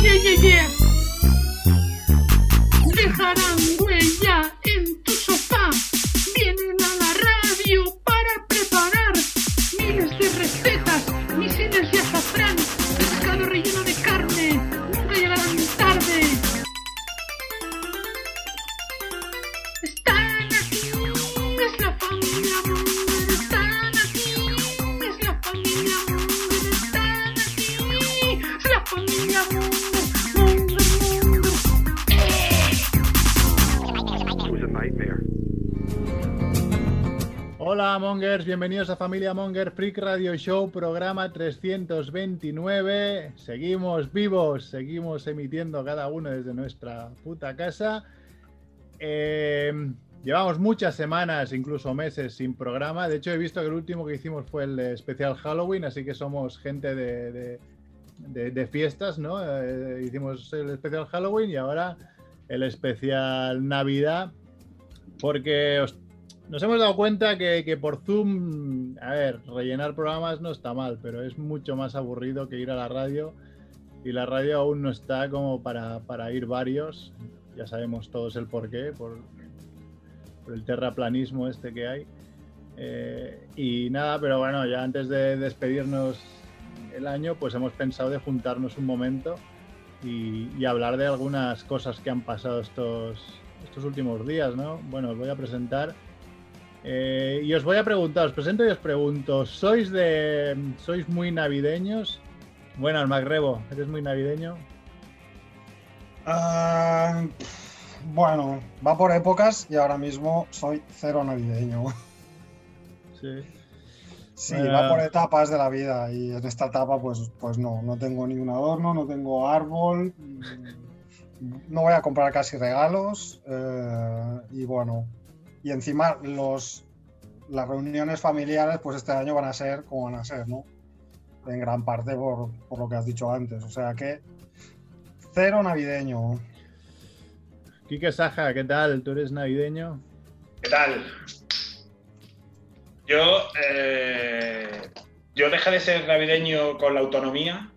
谢谢，谢。Mongers, bienvenidos a Familia Monger Freak Radio Show, programa 329. Seguimos vivos, seguimos emitiendo cada uno desde nuestra puta casa. Eh, llevamos muchas semanas, incluso meses sin programa. De hecho, he visto que el último que hicimos fue el especial Halloween, así que somos gente de, de- fiestas, ¿no? Eh, hicimos el especial Halloween y ahora el especial Navidad, porque os- nos hemos dado cuenta que, que por Zoom, a ver, rellenar programas no está mal, pero es mucho más aburrido que ir a la radio y la radio aún no está como para, para ir varios. Ya sabemos todos el porqué, por, por el terraplanismo este que hay. Eh, y nada, pero bueno, ya antes de despedirnos el año, pues hemos pensado de juntarnos un momento y, y hablar de algunas cosas que han pasado estos, estos últimos días, ¿no? Bueno, os voy a presentar. Eh, y os voy a preguntar, os presento y os pregunto, ¿sois de. sois muy navideños? Bueno, Macrebo, ¿eres muy navideño? Ah, bueno, va por épocas y ahora mismo soy cero navideño. Sí. Sí, va por etapas de la vida y en esta etapa pues, pues no, no tengo ningún adorno, no tengo árbol, mm, no voy a comprar casi regalos eh, y bueno, y encima los, las reuniones familiares pues este año van a ser como van a ser, ¿no? En gran parte por, por lo que has dicho antes, o sea que cero navideño. Quique Saja, ¿qué tal? ¿Tú eres navideño? ¿Qué tal? Yo, eh, yo dejé de ser navideño con la autonomía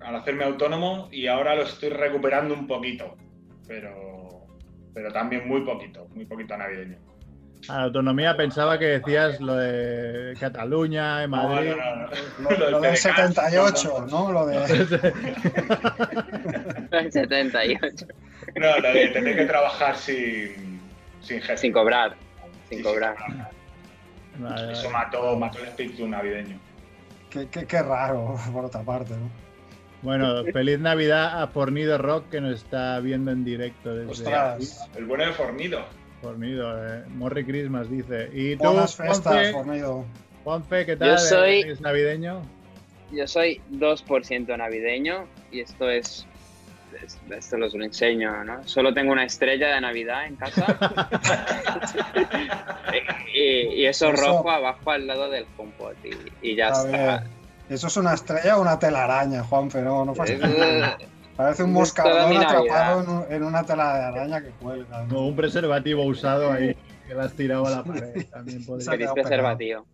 al hacerme autónomo y ahora lo estoy recuperando un poquito, pero, pero también muy poquito, muy poquito navideño. A la autonomía pensaba que decías lo de Cataluña, en Madrid. No, no, no, no. Lo, Lo lo del del PDK, 78, ¿no? Lo de... El 78. No, lo de tener que trabajar sin, sin jefe. Sin cobrar. Sí, Sin cobrar. Vale, Eso vale. mató, mató el espíritu navideño. Qué, qué- qué raro, por otra parte, ¿no? Bueno, feliz Navidad a Fornido Rock que nos está viendo en directo desde Ostras, El bueno de Fornido. Fornido. Eh. Merry Christmas dice. ¿Y tú, buenas fiestas, Juanfe, Fornido. Juanfe, qué tal? Yo soy- ¿Eres navideño? Yo soy 2% navideño y esto es, es- Esto os lo enseño, ¿no? Solo tengo una estrella de Navidad en casa. y, y eso, Eso- rojo abajo al lado del HomePod y, y ya está. ¿Eso es una estrella o una telaraña, Juan? Pero no nada. Parece un moscardón atrapado en, un- en una tela de araña que cuelga. ¿no? Como un preservativo usado ahí que lo has tirado a la pared. También podría. Preservativo.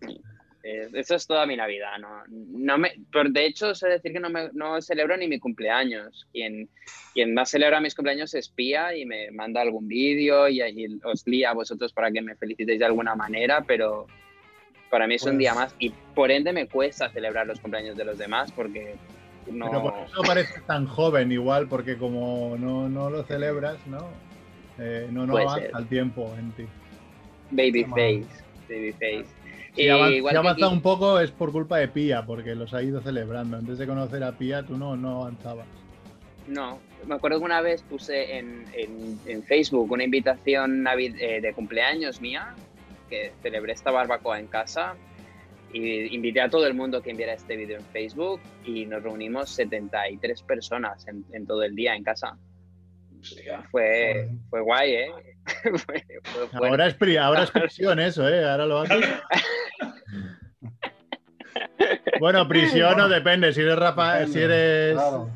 Eh, eso es toda mi Navidad, ¿no? no me, pero de hecho, sé decir que no, me, no celebro ni mi cumpleaños. Quien, quien más celebra mis cumpleaños es Pía y me manda algún vídeo y, y os lía a vosotros para que me felicitéis de alguna manera, pero para mí es un Pues- día más y por ende me cuesta celebrar los cumpleaños de los demás porque no... Pero por eso pareces tan joven igual, porque como no, no lo celebras, ¿no? Eh, no, no avanza ser. el tiempo en ti. Babyface, babyface. Si, Y avan- si que aquí- un poco es por culpa de Pía, porque los ha ido celebrando. Antes de conocer a Pía, tú no, no avanzabas. No, me acuerdo que una vez puse en, en- en Facebook una invitación eh, de cumpleaños mía, que celebré esta barbacoa en casa, y invité a todo el mundo que enviara este vídeo en Facebook y nos reunimos 73 personas en, en todo el día en casa. Hostia. Fue, fue guay, ¿eh? fue, fue fuerte. Ahora es, pri- ahora es prisión eso, ¿eh? Ahora lo haces. Bueno, prisión no depende. Si eres Rafa, Depende, si eres. Claro.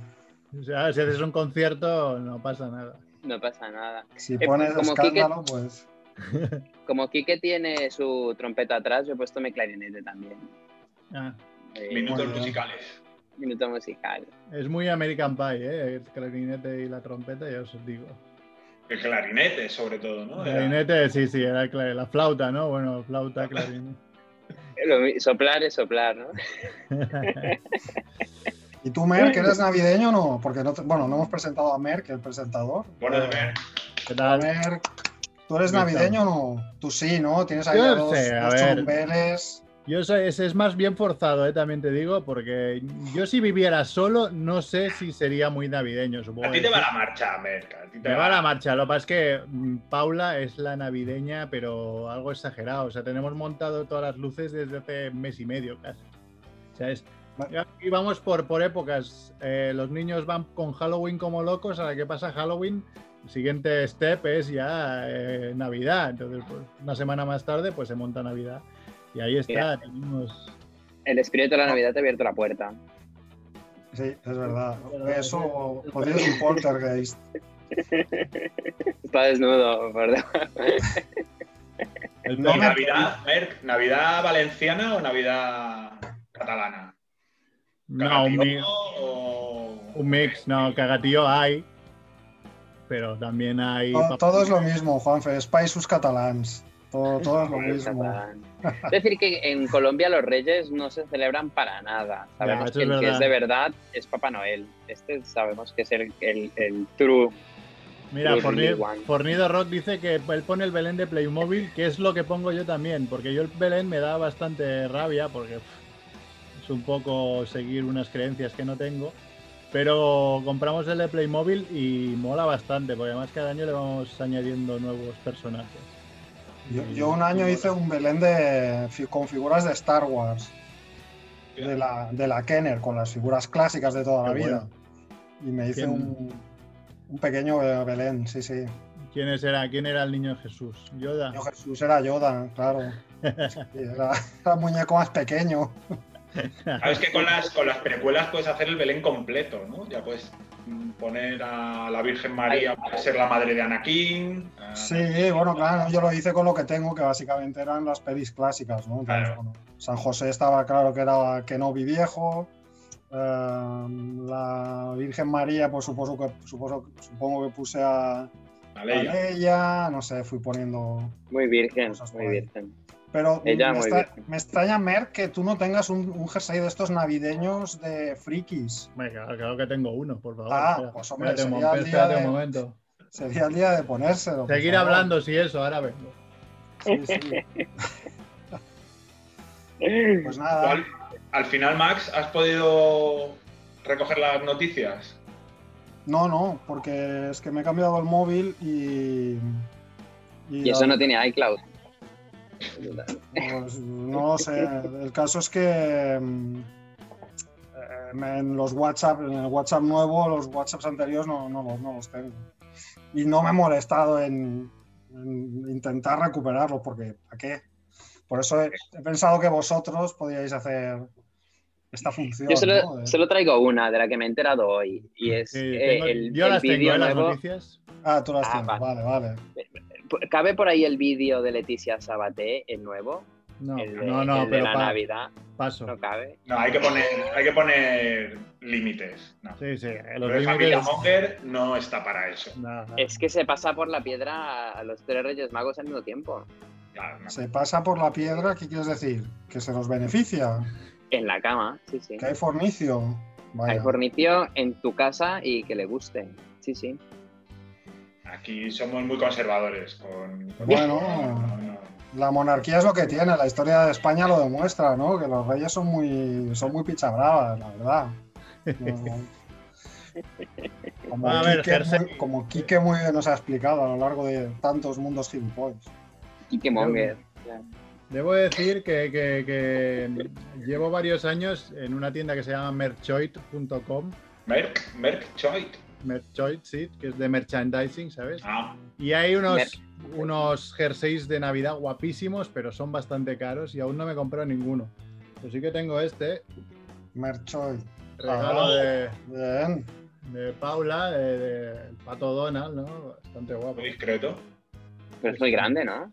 o sea, si haces un concierto, no pasa nada. No pasa nada. Si Eh, pones como escándalo, pues. Como Quique tiene su trompeta atrás, yo he puesto mi clarinete también. Ah, Eh, Minutos musicales. Minuto musical. Es muy American Pie, ¿eh? El clarinete y la trompeta, ya os digo. El clarinete, sobre todo, ¿no? Era- Clarinete, sí, sí, era el la flauta, ¿no? Bueno, flauta, clarinete. Soplar es soplar, ¿no? ¿Y tú, Merck, eres navideño o no? Porque no te- bueno, no hemos presentado a Merck, el presentador. Buenas, Merck. ¿Qué tal? ver, ¿tú eres navideño o no? Tú sí, ¿no? Tienes ahí Yo a dos, sé, a churumbeles. Yo soy, ese es más bien forzado, ¿eh? también te digo, porque yo si viviera solo, no sé si sería muy navideño, supongo. A ti te va la marcha, Merck. a ti te Me va la marcha. Lo que pasa es que mm, Paula es la navideña, pero algo exagerado. O sea, tenemos montado todas las luces desde hace mes y medio casi. O sea, es. Va- aquí vamos por, por épocas. Eh, los niños van con Halloween como locos. A la que pasa Halloween, siguiente step es ya eh, Navidad. Entonces, pues, una semana más tarde, pues se monta Navidad. Y ahí está. Mira. Tenemos. El espíritu de la Navidad te ha abierto la puerta. Sí, es verdad. verdad, Eso podría ser un poltergeist. Está desnudo. El No, ¿Y me- Navidad, Merck? ¿Navidad valenciana o Navidad catalana? No, un, mi- ¿Cagatío o- un mix. No, cagatío hay. Pero también hay. Todo, todo es lo mismo, Juanfe. Es països catalans. Todo, todo es lo mismo. Es decir, que en Colombia los reyes no se celebran para nada. Sabemos que es el que es de verdad es Papá Noel. Este sabemos que es el, el, el true. Mira, Los Forni- Really One. Fornido Rock dice que él pone el Belén de Playmobil, que es lo que pongo yo también, porque yo el Belén me da bastante rabia, porque es un poco seguir unas creencias que no tengo, pero compramos el de Playmobil y mola bastante, porque además cada año le vamos añadiendo nuevos personajes. Yo, un año hice un Belén de, con figuras de Star Wars, de la, de la Kenner, con las figuras clásicas de toda la Qué vida. bueno. Y me hice un, un pequeño Belén, sí, sí. ¿Quién, era, ¿Quién era el niño Jesús? ¿Yoda? Yo, Jesús era Yoda, claro. Sí, era, era un muñeco más pequeño. Sabes que con las, con las precuelas puedes hacer el Belén completo, ¿no? Ya puedes poner a la Virgen María para ser la madre de Anakin. Sí, bueno, claro, yo lo hice con lo que tengo, que básicamente eran las pelis clásicas, ¿no? Entonces, Claro. bueno, San José estaba claro que era Kenobi viejo. eh, la Virgen María, pues supongo que, supongo, supongo que puse a, a. Leia, no sé, fui poniendo. Muy virgen, muy ahí. virgen. Pero Ella me, virgen. me extraña, Mer, que tú no tengas un, un jersey de estos navideños de frikis. Venga, claro que tengo uno, por favor. Ah, espera. pues, hombre, espérate, un, sería el día espérate un de- momento. Sería el día de ponérselo. Seguir hablando, si eso, ahora vengo. Sí, sí. Pues ¿Tú nada. al, al final, Max, ¿has podido recoger las noticias? No, no, porque es que me he cambiado el móvil y. Y eso no tiene iCloud. Pues, no lo sé. El caso es que. mm, eh, En los WhatsApp, en el WhatsApp nuevo, los WhatsApps anteriores no, no, los- no los tengo. Y no me he molestado en, en intentar recuperarlos, porque ¿a qué? Por eso he, he pensado que vosotros podíais hacer esta función. Yo solo, ¿no? Solo traigo una de la que me he enterado hoy. Y es Sí, eh, tengo- el, yo el las tengo, vídeo ¿eh? las nuevo. noticias. Ah, tú las Ah, tienes. Vale, vale. ¿Cabe por ahí el vídeo de Leticia Sabaté, el nuevo? No, el de, no, no, el de pero la pa- Navidad. paso. No cabe. No, hay que poner, hay que poner límites. No. Sí, sí, los Pero Familia. Monger no está para eso. No, no. Es que se pasa por la piedra a los tres Reyes Magos al mismo tiempo. Claro, no. Se pasa por la piedra, ¿qué quieres decir? Que se los beneficia, En la cama, sí, sí. que hay fornicio. Vaya. Hay fornicio en tu casa y que le guste. Sí, sí. Aquí somos muy conservadores con. con Bueno. No, no. La monarquía es lo que tiene, la historia de España lo demuestra, ¿no? Que los reyes son muy, son muy pichabravas, la verdad. Como, A ver, Quique, muy, como Quique muy bien nos ha explicado a lo largo de tantos mundos gilipollas. Kike Monger. Debo decir que, que- que llevo varios años en una tienda que se llama merchoit.com. Choit. Merchoit, sí, que es de merchandising, ¿sabes? Ah, Y hay unos, unos jerseys de Navidad guapísimos, pero son bastante caros y aún no me he comprado ninguno. Pero sí que tengo este, Merchoy. regalo Ah. de, Bien. de Paula, de, de Pato Donald, ¿no? Bastante guapo. muy discreto. Pero es muy grande, ¿no?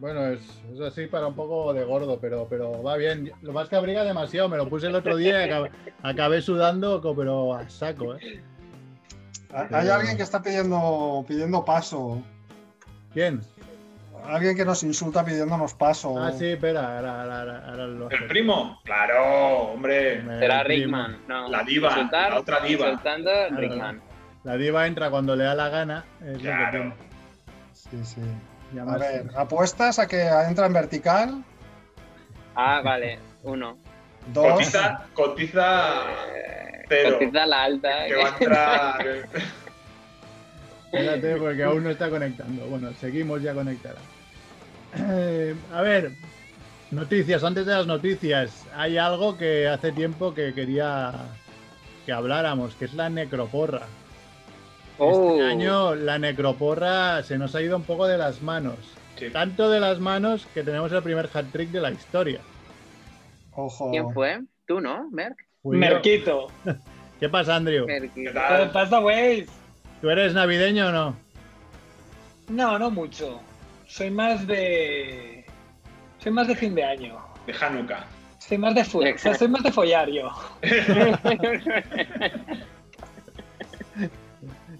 Bueno, es, es así para un poco de gordo, pero, pero va bien. Lo más que abriga demasiado, me lo puse el otro día y acabé, acabé sudando, pero a saco, ¿eh? Hay alguien que está pidiendo, pidiendo paso. ¿Quién? Alguien que nos insulta pidiéndonos paso. Ah, sí, espera, ahora, ahora, ahora, ahora lo ¿El primo? Claro, hombre. Será. Rickman. No. La diva, Insultar, la otra diva. Insultando. Rickman. La diva entra cuando le da la gana. Es lo que Claro. Sí, sí. A ver, ¿apuestas a que entra en vertical? Ah, vale. Uno. Dos. Cotiza, cotiza Eh, cotiza la alta. Que va a entrar. Espérate, porque aún no está conectando. Bueno, seguimos ya conectada. Eh, a ver, noticias. Antes de las noticias, hay algo que hace tiempo que quería que habláramos, que es la necroporra. Oh. Este año la necroporra se nos ha ido un poco de las manos. Sí. Tanto de las manos que tenemos el primer hat trick de la historia. Ojo. ¿Quién fue? ¿Tú, no, Merck? Fui yo. Merquito. ¿Qué pasa, Andrew? Merck. ¿Qué pasa, güey? ¿Tú eres navideño o no? No, no mucho. Soy más de. Soy más de fin de año. De Hanukkah. Soy más de fo- o sea, Exacto. soy más de follar yo.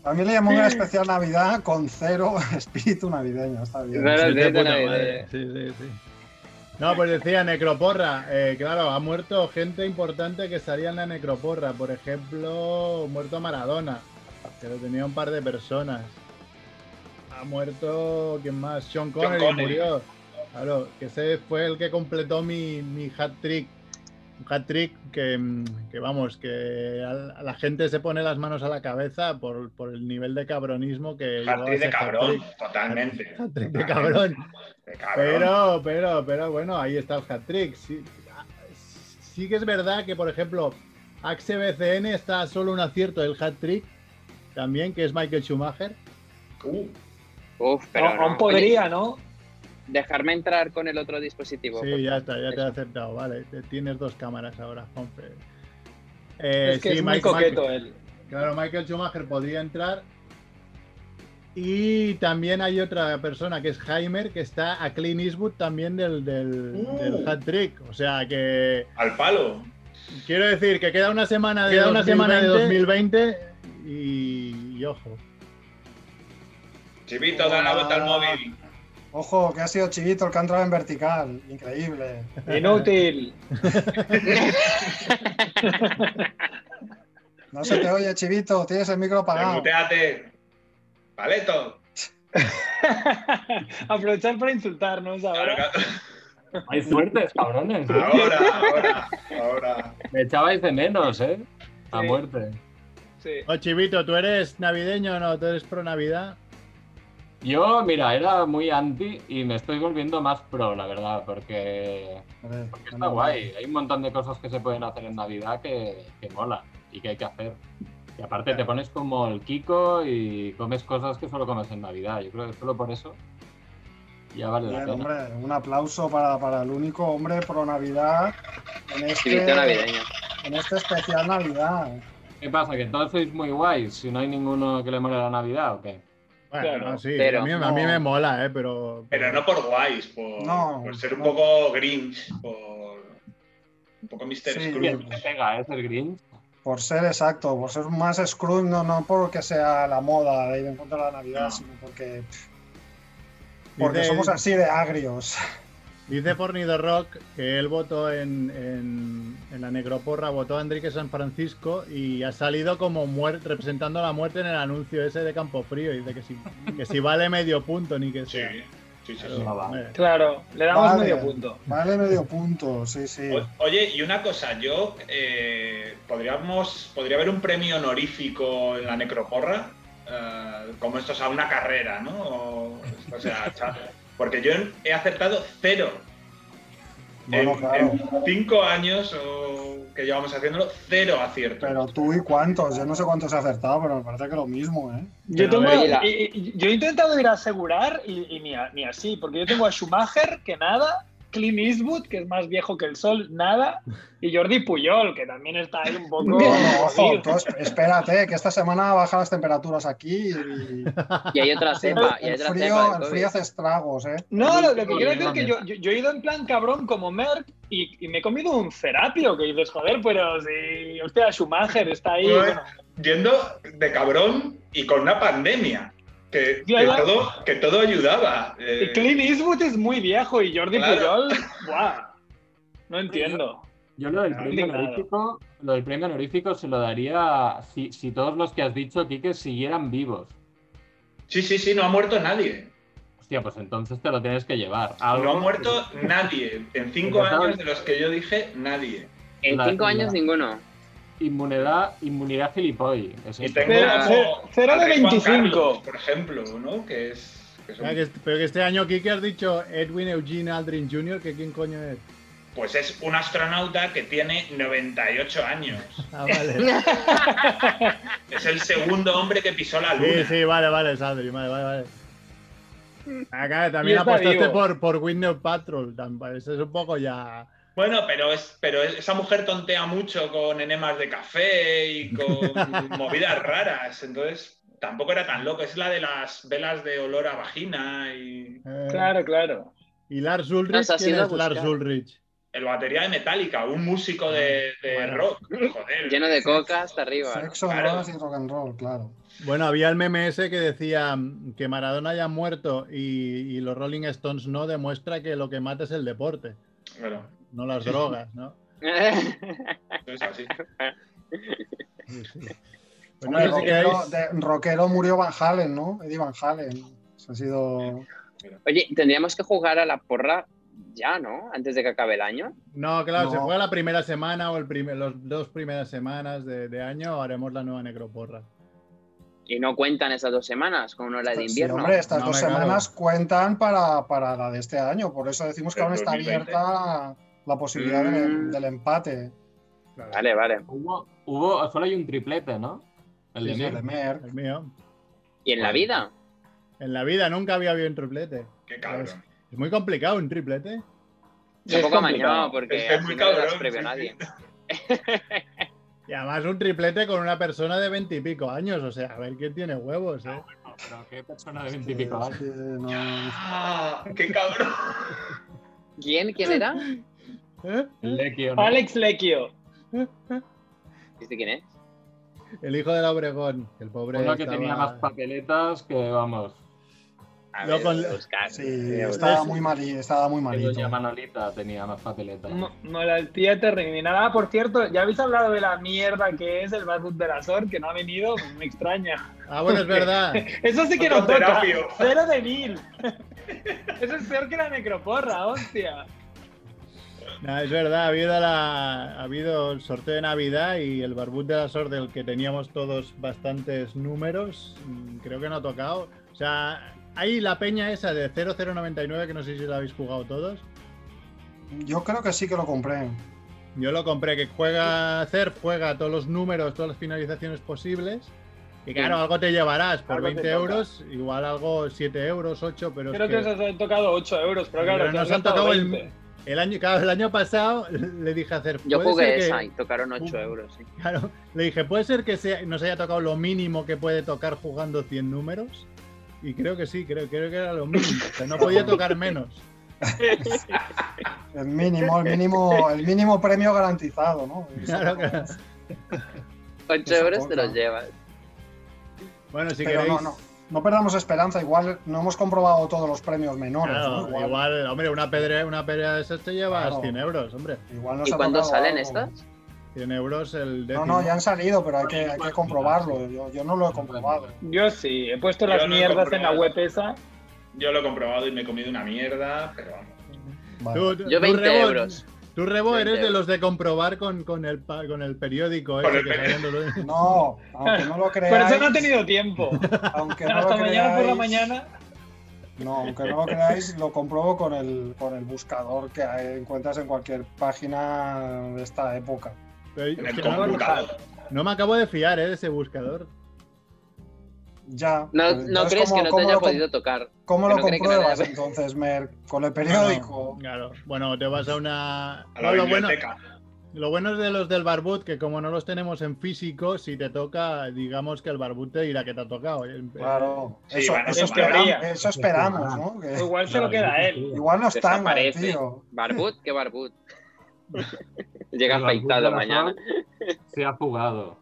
Familia Monger especial Navidad con cero espíritu navideño. Está bien. Sí, sí, sí. No, pues decía Necroporra. eh, claro, ha muerto gente importante que salía en la Necroporra. Por ejemplo, muerto Maradona, que lo tenía un par de personas. Ha muerto, ¿quién más? Sean Connery, Connery. murió. Claro, que ese fue el que completó mi, mi hat trick. Un hat trick que, mm, que, vamos, que a la gente se pone las manos a la cabeza por, por el nivel de cabronismo que llevaba Hat-trick de cabrón, totalmente. Hat-trick de cabrón. De cabrón. Pero, pero, pero bueno, ahí está el hat trick. Sí, sí que es verdad que, por ejemplo, Axe BCN está solo un acierto del hat trick, también, que es Michael Schumacher. Uh, Uf, pero Aún no. aún podría, ¿no? Dejarme entrar con el otro dispositivo. Sí, ya está, ya te he aceptado. Vale, te- tienes dos cámaras ahora, Juanfe. Eh, es que sí, es muy coqueto Mike- él. Claro, Michael Schumacher podría entrar. Y también hay otra persona que es Heimer, que está a Clean Eastwood también del, del, Uh. del hat trick. O sea que al palo. quiero decir que queda una semana de, Queda una semana de 2020 y, y ojo. Chivito, da la vuelta al móvil. Ojo, que ha sido Chivito el que ha entrado en vertical. Increíble. Inútil. No se te oye, Chivito. Tienes el micro apagado. Muteate. Paleto. Aprovechar para insultarnos ahora. Claro, Hay suertes, cabrones. Ahora, ahora, ahora. Me echabais de menos, ¿eh? A Sí. muerte. Sí. Oh, Chivito, ¿tú eres navideño o no? ¿Tú eres pro Navidad? Yo, mira, era muy anti y me estoy volviendo más pro, la verdad, porque, A ver, porque está guay. Hay un montón de cosas que se pueden hacer en Navidad que, que mola y que hay que hacer. Y aparte te pones como el Kiko y comes cosas que solo comes en Navidad. Yo creo que solo por eso ya vale la Bien, pena. hombre, un aplauso para, para el único hombre pro Navidad en este, en este especial Navidad. ¿Qué pasa? ¿Que todos sois muy guays si no hay ninguno que le mole la Navidad o qué? Bueno, Claro, no, sí, pero a, mí, a no. mí me mola, ¿eh? Pero, Pero no por guays, por, No, por ser un no. poco Grinch, por un poco Mr. Sí. Scrooge. Pega, ¿eh? Ser Grinch. Por ser exacto, por ser más Scrooge, no, no porque sea la moda de ir en contra de la Navidad, No. sino porque, porque somos así de agrios. Dice Fornido Rock que él votó en, en, en la Necroporra, votó a Enrique San Francisco y ha salido como muer- representando la muerte en el anuncio ese de Campo Frío. Y dice que si, que si vale medio punto, ni que Sí, sea. sí, sí. Claro, sí. Claro, le damos Vale. medio punto. Vale, medio punto, sí, sí. O- Oye, y una cosa, yo eh, podríamos, podría haber un premio honorífico en la necroporra, eh, como esto es a una carrera, ¿no? O, o sea, porque yo he acertado cero. Bueno, en, claro. en cinco años o que llevamos haciéndolo, cero aciertos. Pero tú y cuántos, yo no sé cuántos he acertado, pero me parece que lo mismo, ¿eh? Yo, tengo, yo he intentado ir a asegurar y, y ni, a- ni así, porque yo tengo a Schumacher, que nada, Clint Eastwood, que es más viejo que el sol, nada. Y Jordi Puyol, que también está ahí un poco. No, no, ojo, tú esp- espérate, que esta semana bajan las temperaturas aquí y Y hay otra cepa, y hay el otra frío, cepa. el del COVID. frío hace estragos, ¿eh? No, lo, lo que quiero decir es que yo, también. yo, yo he ido en plan cabrón como Merck y, y me he comido un Ceratio, que dices, joder, pero si. Hostia, Schumacher está ahí. Pues, bueno, Yendo de cabrón y con una pandemia. Que, todo, que todo ayudaba. eh, y Clint Eastwood es muy viejo y Jordi Claro. ¡buah! No entiendo. Yo lo del premio honorífico, lo del premio honorífico se lo daría si, si todos los que has dicho, Quique, siguieran vivos. Sí, sí, sí, no ha muerto nadie. Hostia, pues entonces te lo tienes que llevar. Algo No ha muerto nadie. En cinco años de los que yo dije, nadie. En cinco años ninguno. Inmunidad, inmunidad gilipoy. Es Y tengo Cero- de rey Juan 25. Carlos, por ejemplo, ¿no? Que es. que son- Ah, que est- pero que este año, Kike, has dicho Edwin Eugene Aldrin Jr., que quién coño es. Pues es un astronauta que tiene 98 años. Ah, vale. Es el segundo hombre que pisó la luna. Sí, sí, vale, vale, es Aldrin, vale, vale, vale. Acá también Y está apostaste vivo. por, por Windows Patrol, eso es un poco ya... Bueno, pero es, pero es- esa mujer tontea mucho con enemas de café y con movidas raras. Entonces, tampoco era tan loco. Es la de las velas de olor a vagina y eh, Claro, claro. ¿Y Lars Ulrich? Nos has ¿Quién ido a es Lars. Ulrich? el batería de Metallica, un músico de, de Bueno. rock. Joder. Lleno de coca hasta arriba. ¿no? Sexo, Claro. drogas y rock and roll, claro. Bueno, había el meme ese que decía mm, que Maradona haya muerto y, y los Rolling Stones no, demuestra que lo que mata es el deporte, Bueno, no las drogas, ¿no? es así. Sí, sí. Pues no Hombre, rockero, queréis- de- rockero murió Van Halen, ¿no? Eddie Van Halen. Eso ha sido. Oye, tendríamos que jugar a la porra ya, ¿no? Antes de que acabe el año. No, claro, se juega la primera semana o el primer, los dos primeras semanas de, de año, haremos la nueva necroporra. Y no cuentan esas dos semanas con una hora de Sí, invierno. hombre, estas No, dos semanas cuentan para, para la de este año. Por eso decimos que Del aún está 2020. abierta la posibilidad Mm. del empate. Claro. Vale, vale. Hubo, hubo, solo hay un triplete, ¿no? El Sí, de sí, Mer. De Merck. El mío. ¿Y en la vida? En la vida nunca había habido un triplete. Qué cabrón. Es muy complicado un triplete. Es un poco porque Es que es muy no cabrón, previo a sí, nadie. Y además un triplete con una persona de veintipico años. O sea, a ver quién tiene huevos, ¿eh? No, pero qué persona de veintipico años. no- Ah, qué cabrón. ¿Quién? ¿Quién era? ¿Eh? Lequio, ¿no? Alex Lecchio. ¿Viste quién es? El hijo de la Obregón. El pobre. Uno que estaba- tenía más papeletas que, vamos, A Yo ver, con- a buscar. Sí, estaba muy malito. Estaba muy malito. doña Manolita tenía más papeletas. Mo- Molaltía terminada. Ah, por cierto, ya habéis hablado de la mierda que es el Badut de la Sor, que no ha venido, me extraña. Ah, bueno, es verdad. Eso sí que Otro no toca. Cero de mil. Eso es peor que la necroporra, hostia. No, es verdad, ha habido, la, ha habido el sorteo de Navidad y el barbut de la SOR del que teníamos todos bastantes números, mm, creo que no ha tocado. O sea, hay la peña esa de 0099, que no sé si la habéis jugado todos. Yo creo que sí que lo compré. Yo lo compré, que juega hacer, juega todos los números, todas las finalizaciones posibles. Y claro, Sí. algo te llevarás por Algo te 20 toca. euros, igual algo 7 euros, 8, pero es Creo que que os han tocado 8 euros, pero claro, Pero nos han tocado el- 20. el año, claro, el año pasado le dije a hacer. Yo ¿puede jugué que- esa y tocaron 8 Uh. euros. sí. Claro, le dije, ¿puede ser que sea- nos haya tocado lo mínimo que puede tocar jugando 100 números? Y creo que sí, creo, creo que era lo mínimo. O sea, no podía tocar menos. El mínimo, el mínimo, el mínimo premio garantizado, ¿no? Claro, claro. 8 Eso euros te los llevas. Bueno, si Pero queréis. no, no, no perdamos esperanza. Igual no hemos comprobado todos los premios menores. Claro, ¿no? igual, hombre, una pedrea, una pedrea de esas te llevas Claro. 100 euros, hombre. igual ¿Y cuándo salen algo. estas? 100 euros el No, décimo. no, ya han salido, pero hay que, hay que comprobarlo. Yo, yo no lo he comprobado. Yo sí, he puesto Yo las no mierdas en la web esa. Yo lo he comprobado y me he comido una mierda, pero vamos. Vale. Tú- tú- Yo tú, 20 Rebo, euros. Tú, Rebo, 20 eres de los de comprobar con, con, el, con el periódico. Con el los- No, aunque no lo Por creáis. eso no he tenido tiempo. aunque no Hasta lo mañana por la mañana. No, aunque no lo creáis, lo compruebo con el, con el buscador que hay- encuentras en cualquier página de esta época. En el no, computador. no me acabo de fiar ¿eh, de ese buscador. Ya. No, pues no crees ¿cómo- que no te haya podido tocar. ¿Cómo lo no cree que compruebas entonces, Mer? ¿Con el periódico? Claro. Bueno, te vas a una. A la No, lo, bueno, biblioteca. lo bueno es de los del barbut, que como no los tenemos en físico, si te toca, digamos que el barbut te dirá que te ha tocado. Eh, Claro. Sí, eso, bueno, eso, esperamos, teoría. eso esperamos, ¿no? Que Igual se lo queda a él. igual no está tío. Barbut, ¿qué barbut? Llega afeitado mañana. Se ha fugado.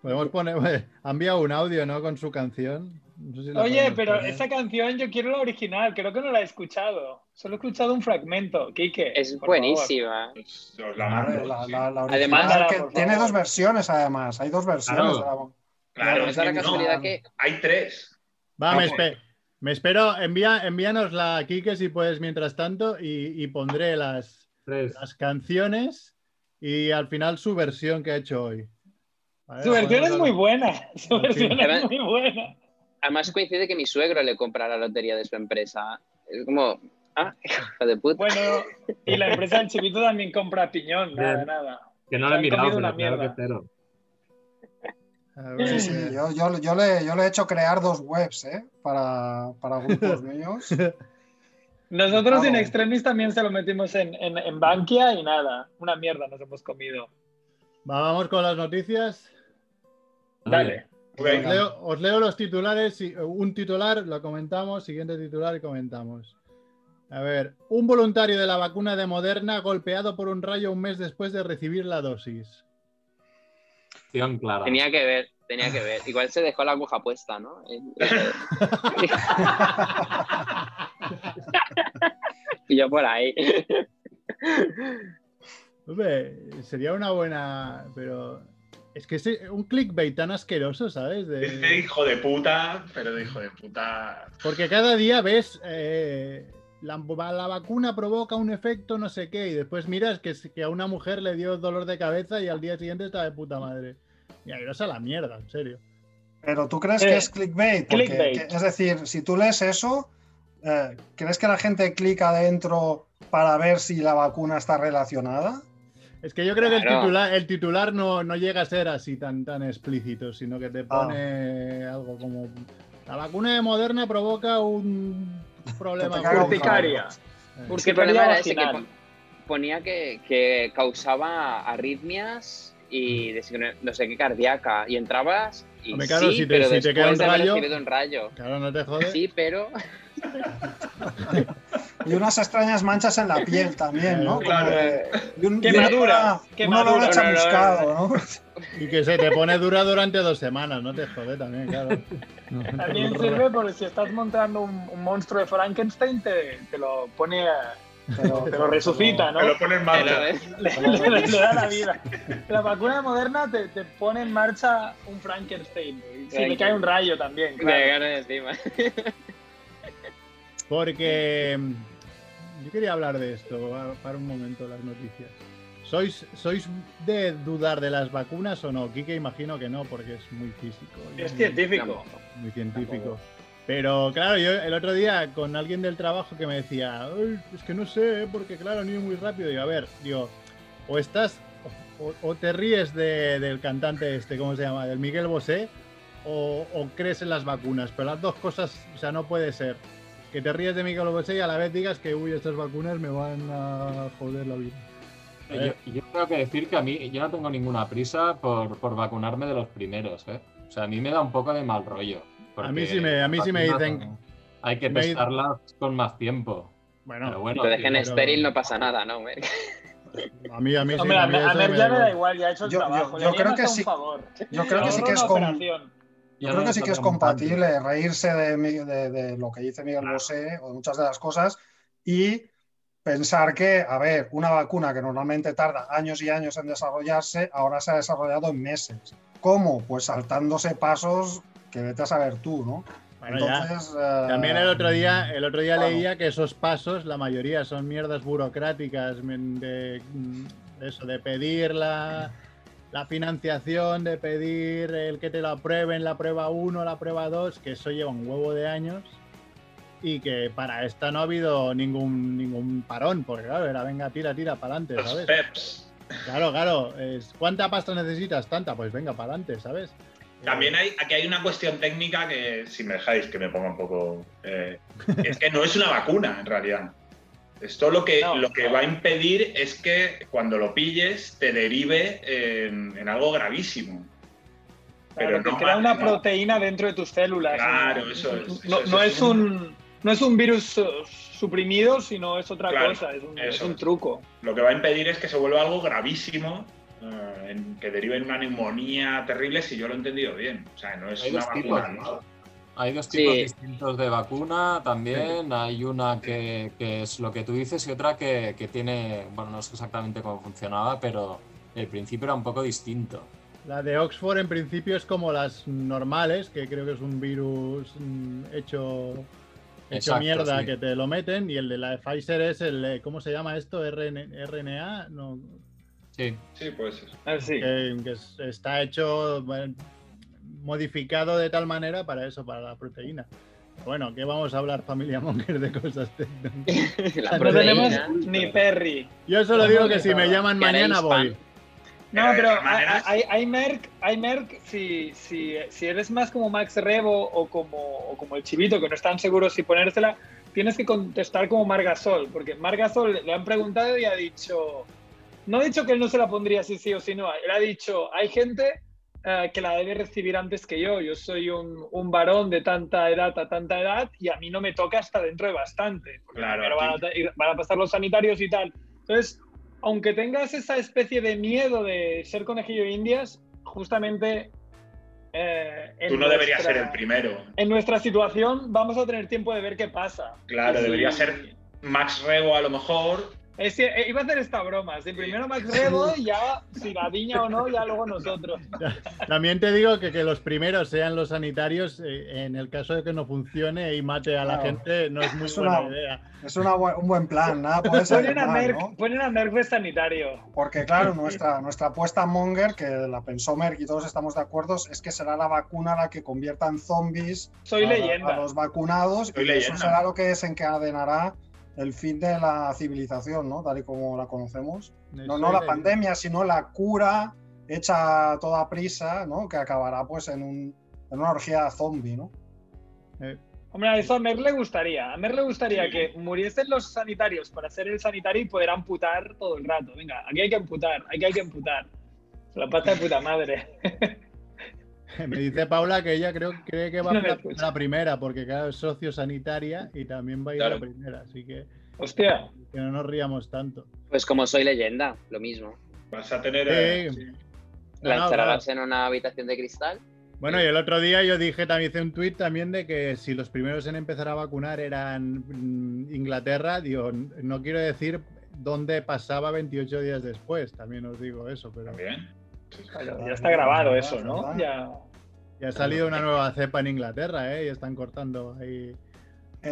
Podemos poner. Ha enviado un audio, ¿no? Con su canción. No sé si la Oye, pero poner. esa canción yo quiero la original, creo que no la he escuchado. Solo he escuchado un fragmento, Quique. Es buenísima. Pues la. La, la- la Además- que tiene dos versiones, además. Hay dos versiones. Claro. Claro, es la no, casualidad que Hay tres. Va, me, espe- me espero. Envía, envíanosla, Kike, si puedes, mientras tanto, y, y pondré las, Tres. las canciones y al final su versión que ha hecho hoy. Vale, Su versión es muy buena. Su Sí. versión es muy buena. además coincide que mi suegro le compra la lotería de su empresa. Es como, ah, hijo de puta. Bueno, y la empresa del Chivito también compra piñón, nada, Bien. nada. Que no le he mirado, pero una claro que mierda. cero. A ver, Sí, eh, yo, yo, yo le, yo le he hecho crear dos webs ¿eh? para, para grupos míos. Nosotros Claro. en Extremis también se lo metimos en, en, en Bankia y nada, una mierda nos hemos comido. va, vamos con las noticias. Dale. Os leo, os leo los titulares. y- Un titular lo comentamos, siguiente titular y comentamos. A ver, un voluntario de la vacuna de Moderna golpeado por un rayo un mes después de recibir la dosis. Tenía que ver, tenía que ver. Igual se dejó la aguja puesta, ¿no? y yo por ahí. Hombre, sería una buena. Pero es que es un clickbait tan asqueroso, ¿sabes? De- hijo de puta, pero de hijo de puta. Porque cada día ves. eh, la, la vacuna provoca un efecto no sé qué y después miras que, es- que a una mujer le dio dolor de cabeza y al día siguiente está de puta madre. Y ahí a la mierda, en serio. Pero tú crees Eh, que es clickbait. Porque, clickbait. que- es decir, si tú lees eso, eh, ¿crees que la gente clica adentro para ver si la vacuna está relacionada? Es que yo creo que el titular, el titular no, no llega a ser así tan, tan explícito, sino que te Ah. pone algo como la vacuna de Moderna provoca un problema. Urticaria. Eh, Urticaria problema era ese que vaginal. pon- ponía que, que causaba arritmias y de- no sé qué cardíaca. Y entrabas y Hombre, claro, sí, si te- pero si te queda un de rayo- recibido un rayo. Claro, no te jodes. Sí, pero Y unas extrañas manchas en la piel también, ¿no? Claro. Como de- y un, y Quemaduras, un olor- un olor a quemaduras. chamuscado, ¿no? Y que se te pone dura durante dos semanas, no te jode también, claro. También sirve porque si estás montando un, un monstruo de Frankenstein, te, te lo pone, a- te lo, te lo resucita, ¿no? Me lo pone en pero marcha. Le, le- le da la vida. La vacuna moderna te, te pone en marcha un Frankenstein. Si le cae un rayo también, me claro. gano encima. Porque mm, yo quería hablar de esto, a- para un momento las noticias. ¿Sois, ¿Sois de dudar de las vacunas o no? Quique imagino que no, porque es muy físico. Es muy- científico. muy científico. Pero claro, yo el otro día con alguien del trabajo que me decía, "Ay, es que no sé, porque claro, ni muy rápido. Digo, a ver, digo, o estás, o, te ríes de- del cantante este, ¿cómo se llama? Del Miguel Bosé, o, crees en las vacunas. Pero las dos cosas, o sea, no puede ser. Que te ríes de Miguel Bosé y a la vez digas que, uy, estas vacunas me van a joder la vida. Yo, yo tengo que decir que a mí yo no tengo ninguna prisa por, por vacunarme de los primeros, ¿eh? O sea, a mí me da un poco de mal rollo. A mí sí me- a mí sí me dicen Hay que testarlas con más tiempo. Bueno, Pero bueno, te dejen pero- estéril, no pasa nada, ¿no? a mí, a mí sí. Hombre, a, a mí a Mer me ya me da igual. ya ha hecho el Yo- yo- trabajo. yo le creo que sí-. Yo creo que sí que es operación. Yo creo que sí que es compatible reírse de, de- de lo que dice Miguel Bosé o de muchas de las cosas y pensar que, a ver, una vacuna que normalmente tarda años y años en desarrollarse, ahora se ha desarrollado en meses. ¿Cómo? Pues saltándose pasos que vete a saber tú, ¿no? Bueno, ya. Entonces, eh, También el otro día, el otro día leía que esos pasos, la mayoría son mierdas burocráticas men- de, mm, de eso, de pedir la, la financiación, de pedir el que te lo aprueben, la prueba 1, la prueba 2, que eso lleva un huevo de años y que para esta no ha habido ningún ningún parón, porque claro, era venga, tira, tira, para adelante, Los ¿sabes? PEPs. Claro, claro. Es, ¿Cuánta pasta necesitas? Tanta, pues venga, para adelante, ¿sabes? También hay, aquí hay una cuestión técnica que, si me dejáis que me ponga un poco. eh, es que no es una vacuna, en realidad. Esto lo que, No. lo que va a impedir es que cuando lo pilles te derive en, en algo gravísimo. Claro, Pero te no crea una proteína dentro de tus células. Claro, eso es, No, eso es, no eso es es un, no es un virus eh, suprimido, sino es otra Claro, cosa, es un, es truco. Lo que va a impedir es que se vuelva algo gravísimo, eh, en- que derive en una neumonía terrible, si yo lo he entendido bien. O sea, no es Hay una dos vacuna. tipos, ¿no? Hay dos tipos Sí. distintos de vacuna también. Hay una que, que es lo que tú dices y otra que, que tiene, bueno, no sé exactamente cómo funcionaba, pero el principio era un poco distinto. La de Oxford en principio es como las normales, que creo que es un virus mm, hecho, hecho Exacto, mierda sí. que te lo meten. Y el de la de Pfizer es el, eh, ¿cómo se llama esto? RN RNA, no, Sí, Sí, puede ser. Así. que, que es- está hecho bueno, modificado de tal manera para eso, para la proteína. Bueno, ¿qué vamos a hablar, familia Monger, de cosas técnicas? La No tenemos ni Perry. Yo solo digo que si me haréis mañana voy. No, pero hay, hay Merck, hay Merck si, si, si eres más como Max Rebo o como, o como el Chivito, que no están seguros si ponérsela, tienes que contestar como Margasol, porque Margasol le han preguntado y ha dicho, no ha dicho que él no se la pondría si sí o si no, él ha dicho, hay gente eh, que la debe recibir antes que yo, yo soy un, un varón de tanta edad a tanta edad y a mí no me toca hasta dentro de bastante, Claro, primero van a, van pasar los sanitarios y tal. Entonces, aunque tengas esa especie de miedo de ser conejillo de indias, justamente eh, Tú no deberías ser el primero. En nuestra situación vamos a tener tiempo de ver qué pasa. Claro, Y- debería ser Max Rebo a lo mejor. Es que, eh, iba a hacer esta broma. Si primero Max Rebo y ya, si la viña o no, ya luego nosotros. También te digo que, que los primeros sean los sanitarios, eh, en el caso de que no funcione y mate a la Claro. gente, no es muy Es buena una- idea. Es una bu- un buen plan, nada puede salir Ponen a, mal, Merck, ¿no? ponen a Merck de sanitario. Porque claro, nuestra, nuestra apuesta Monger, que la pensó Merck y todos estamos de acuerdo, es que será la vacuna la que convierta en zombies Soy a, leyenda. a los vacunados Soy y eso leyenda. será lo que desencadenará el fin de la civilización, ¿no? Tal y como la conocemos. No, no la de- pandemia, sino la cura hecha a toda prisa, ¿no? Que acabará pues en, un, en una orgía zombie, ¿no? Eh, Hombre, a eso a Merck le gustaría. A Merck le gustaría Sí. que muriesen los sanitarios para ser el sanitario y poder amputar todo el rato. Venga, aquí hay que amputar, aquí hay que amputar. Se la pata de puta madre. Me dice Paula que ella creo cree que va No a me la, primera, porque claro, es sociosanitaria y también va a ir a la primera, así que, Hostia. que no nos riamos tanto. Pues como soy leyenda, lo mismo. Vas a tener. Sí. eh, No, no, La claro. encerrarás en una habitación de cristal. Bueno, y el otro día yo dije, también hice un tuit también de que si los primeros en empezar a vacunar eran mm, Inglaterra, digo, no quiero decir dónde pasaba 28 días después, también os digo eso, pero También. Claro, ya está grabado eso, ¿no? Ya. ya ha salido una nueva cepa en Inglaterra, ¿eh? Y están cortando ahí.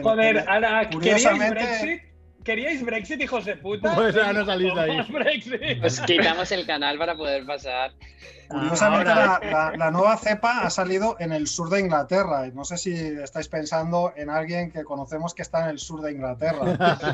Joder, ahora, ¿queríais Brexit? ¿Queríais Brexit, hijos de puta? Pues ahora no salís de ahí. Pues quitamos el canal para poder pasar. Curiosamente, la, la- la nueva cepa ha salido en el sur de Inglaterra. No sé si estáis pensando en alguien que conocemos que está en el sur de Inglaterra.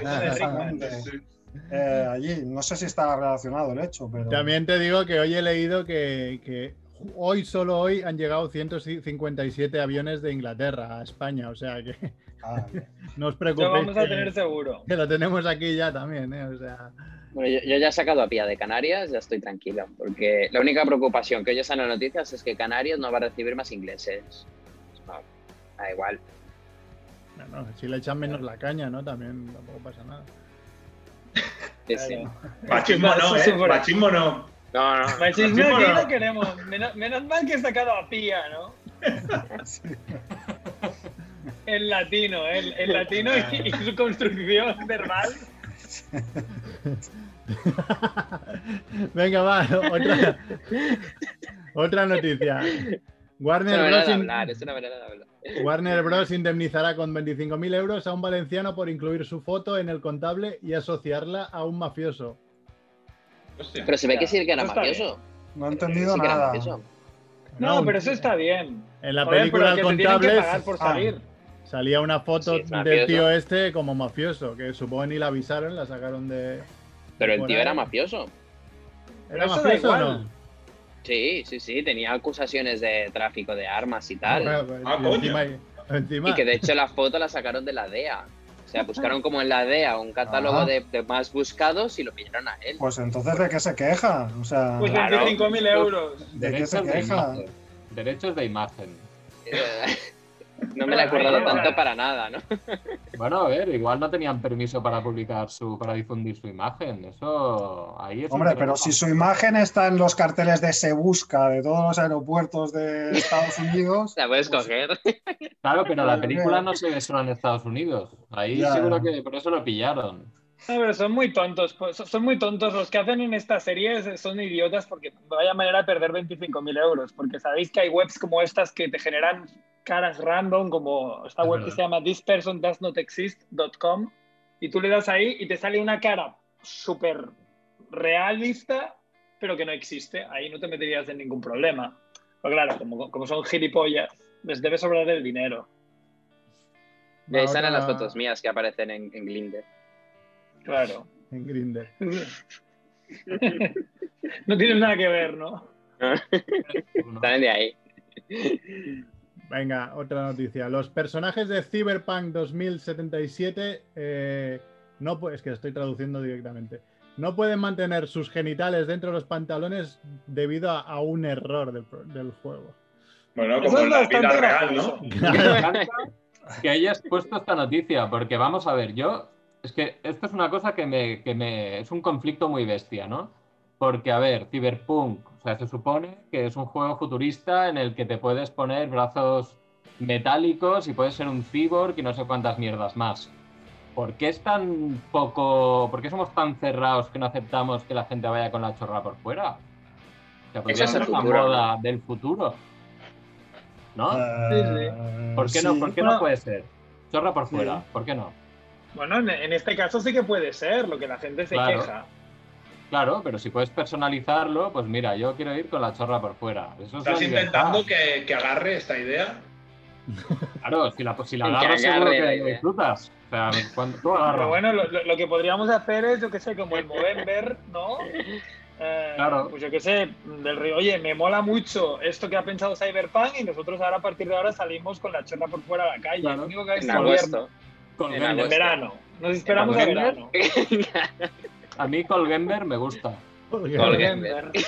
Eh, allí. No sé si está relacionado el hecho, pero. También te digo que hoy he leído que, que hoy, solo hoy, han llegado 157 aviones de Inglaterra a España, o sea que Ah, no os Lo preocupéis. vamos a que- tener seguro. que lo tenemos aquí ya también, ¿eh? O sea, Bueno, yo, yo ya he sacado a Pía de Canarias, ya estoy tranquilo, porque la única preocupación que hoy están en las noticias es que Canarias no va a recibir más ingleses. No, da igual. bueno, si le echan menos la caña, ¿no? También tampoco pasa nada. Claro. Machismo no, ¿eh? Machismo no. No, no. Machismo Machismo aquí no. no queremos. Menos, menos mal que he sacado a Pía, ¿no? El latino, el, el latino y, y su construcción verbal. Venga, va, otra, otra noticia. Es Warner una manera Bros. de in- hablar, es una manera de hablar. Warner Bros. indemnizará con 25.000 euros a un valenciano por incluir su foto en el contable y asociarla a un mafioso. Hostia. Pero se ve que sí que era mafioso. no he entendido Sí que era nada. mafioso. No, pero eso está bien. En la Joder, película El que contable Ah. salía una foto Sí, del tío este como mafioso, que supongo ni la avisaron, la sacaron de... Pero el tío ahí. era mafioso. ¿Era mafioso o no? Sí, sí, sí, tenía acusaciones de tráfico de armas y tal. Bueno, pues, Ah, y encima, encima- Y que de hecho la foto la sacaron de la DEA. O sea, buscaron como en la DEA un catálogo Ah. de, de más buscados y lo pillaron a él. Pues entonces, ¿de qué se queja? O sea, Pues Claro. 25.000 euros. ¿de qué se Derechos de queja? imagen. Derechos de imagen. No me la he acordado tanto para nada, ¿no? Bueno, a ver, igual no tenían permiso para publicar su, para difundir su imagen. Eso ahí es Hombre, pero si su imagen está en los carteles de Se Busca de todos los aeropuertos de Estados Unidos, La puedes Pues- coger. Claro, pero la película no se ve solo en Estados Unidos. Ahí Ya. seguro que por eso lo pillaron. No, pero son muy tontos, pues, son muy tontos. Los que hacen en estas series son idiotas porque vaya manera de perder 25.000 euros. Porque sabéis que hay webs como estas que te generan caras random, como esta Es web que se llama thispersondoesnotexist.com y tú le das ahí y te sale una cara súper realista, pero que no existe. Ahí no te meterías en ningún problema. Pero claro, como, como son gilipollas, les debe sobrar el dinero. De ahí Ahora- salen las fotos mías que aparecen en, en Glinder. Claro. En Grindr. no tienen nada que ver, ¿no? Salen de ahí. Venga, otra noticia. Los personajes de Cyberpunk 2077 eh, no pu- es que estoy traduciendo directamente. No pueden mantener sus genitales dentro de los pantalones debido a, a un error del, juego. Bueno, como en la vida real. ¿no? Que hayas puesto esta noticia, porque vamos a ver, yo, es que esto es una cosa que me, que me, es un conflicto muy bestia, ¿no? Porque, a ver, Cyberpunk, o sea, se supone que es un juego futurista en el que te puedes poner brazos metálicos y puedes ser un cyborg y no sé cuántas mierdas más. ¿Por qué es tan poco, por qué somos tan cerrados que no aceptamos que la gente vaya con la chorra por fuera? O sea, podría ser futuro, moda del futuro. ¿no? eh, ¿Por qué no, sí. ¿por qué Bueno, no puede ser? Chorra por sí. fuera, ¿por qué no? Bueno, en, en este caso sí que puede ser, lo que la gente se Claro. queja. Claro, pero si puedes personalizarlo, pues mira, yo quiero ir con la chorra por fuera. Eso ¿Estás intentando que, que agarre esta idea? Claro, si la, si la agarras seguro agarre que disfrutas. O sea, cuando tú agarras. Pero bueno, lo que podríamos hacer es, yo qué sé, como el Movember, ¿no? Eh, Claro. Pues yo qué sé, del río, oye, me mola mucho esto que ha pensado Cyberpunk y nosotros ahora a partir de ahora salimos con la chorra por fuera a la calle. Claro. Lo único que hay es En verano. Nos esperamos a verano. A mí Colgember me gusta. Porque- Colgember.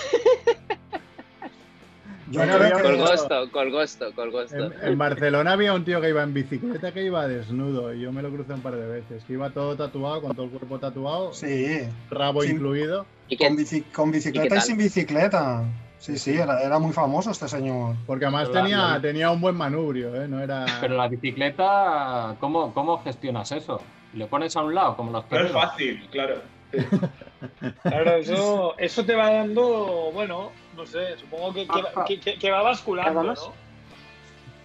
Yo Bueno, creo había- que- Col gusto, col gusto, col gusto. En, en Barcelona había un tío que iba en bicicleta que iba desnudo y yo me lo crucé un par de veces. Que iba todo tatuado, con todo el cuerpo tatuado, Sí, rabo Sí. incluido. ¿Y qué? con, bici- con bicicleta y, tal? sin bicicleta. Sí, sí, era, era muy famoso este señor. Porque además tenía, la- tenía un buen manubrio, ¿eh? No era. Pero la bicicleta, ¿cómo, cómo gestionas eso? ¿Le pones a un lado, como los No es fácil, claro. Claro, eso, eso te va dando, bueno, no sé, supongo que, que, va- que- que- que va basculando. ¿no?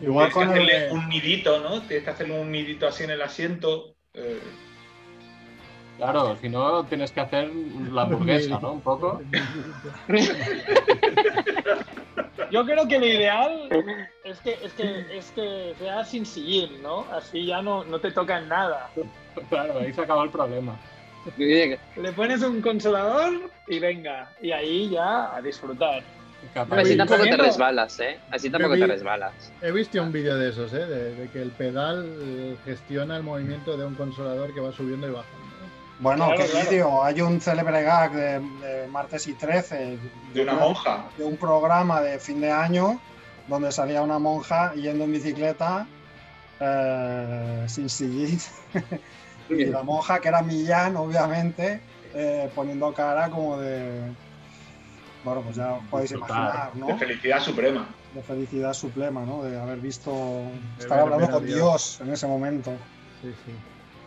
Igual Tienes que con el. hacerle un nidito, ¿no? Tienes que hacerle un nidito así en el asiento. eh, Claro, si no tienes que hacer la hamburguesa, ¿no? Un poco. Yo creo que lo ideal es que, es que, es que sea sin sillín, ¿no? Así ya no, no te tocan nada. Claro, ahí se acabó el problema. Le pones un consolador y venga, y ahí ya a disfrutar. Capaz- Así tampoco te resbalas, ¿eh? Así tampoco te resbalas. He visto un vídeo de esos, ¿eh? De, de que el pedal gestiona el movimiento de un consolador que va subiendo y bajando. Bueno, Claro, qué claro. vídeo. Hay un célebre gag de, de martes y 13 de una monja. de un programa de fin de año donde salía una monja yendo en bicicleta eh, sin sillín. y la monja, que era Millán, obviamente, eh, poniendo cara como de. Bueno, pues ya os podéis imaginar, ¿no? De felicidad suprema. De felicidad suprema, ¿no? De haber visto. Estar hablando con Dios. Dios en ese momento. Sí, sí.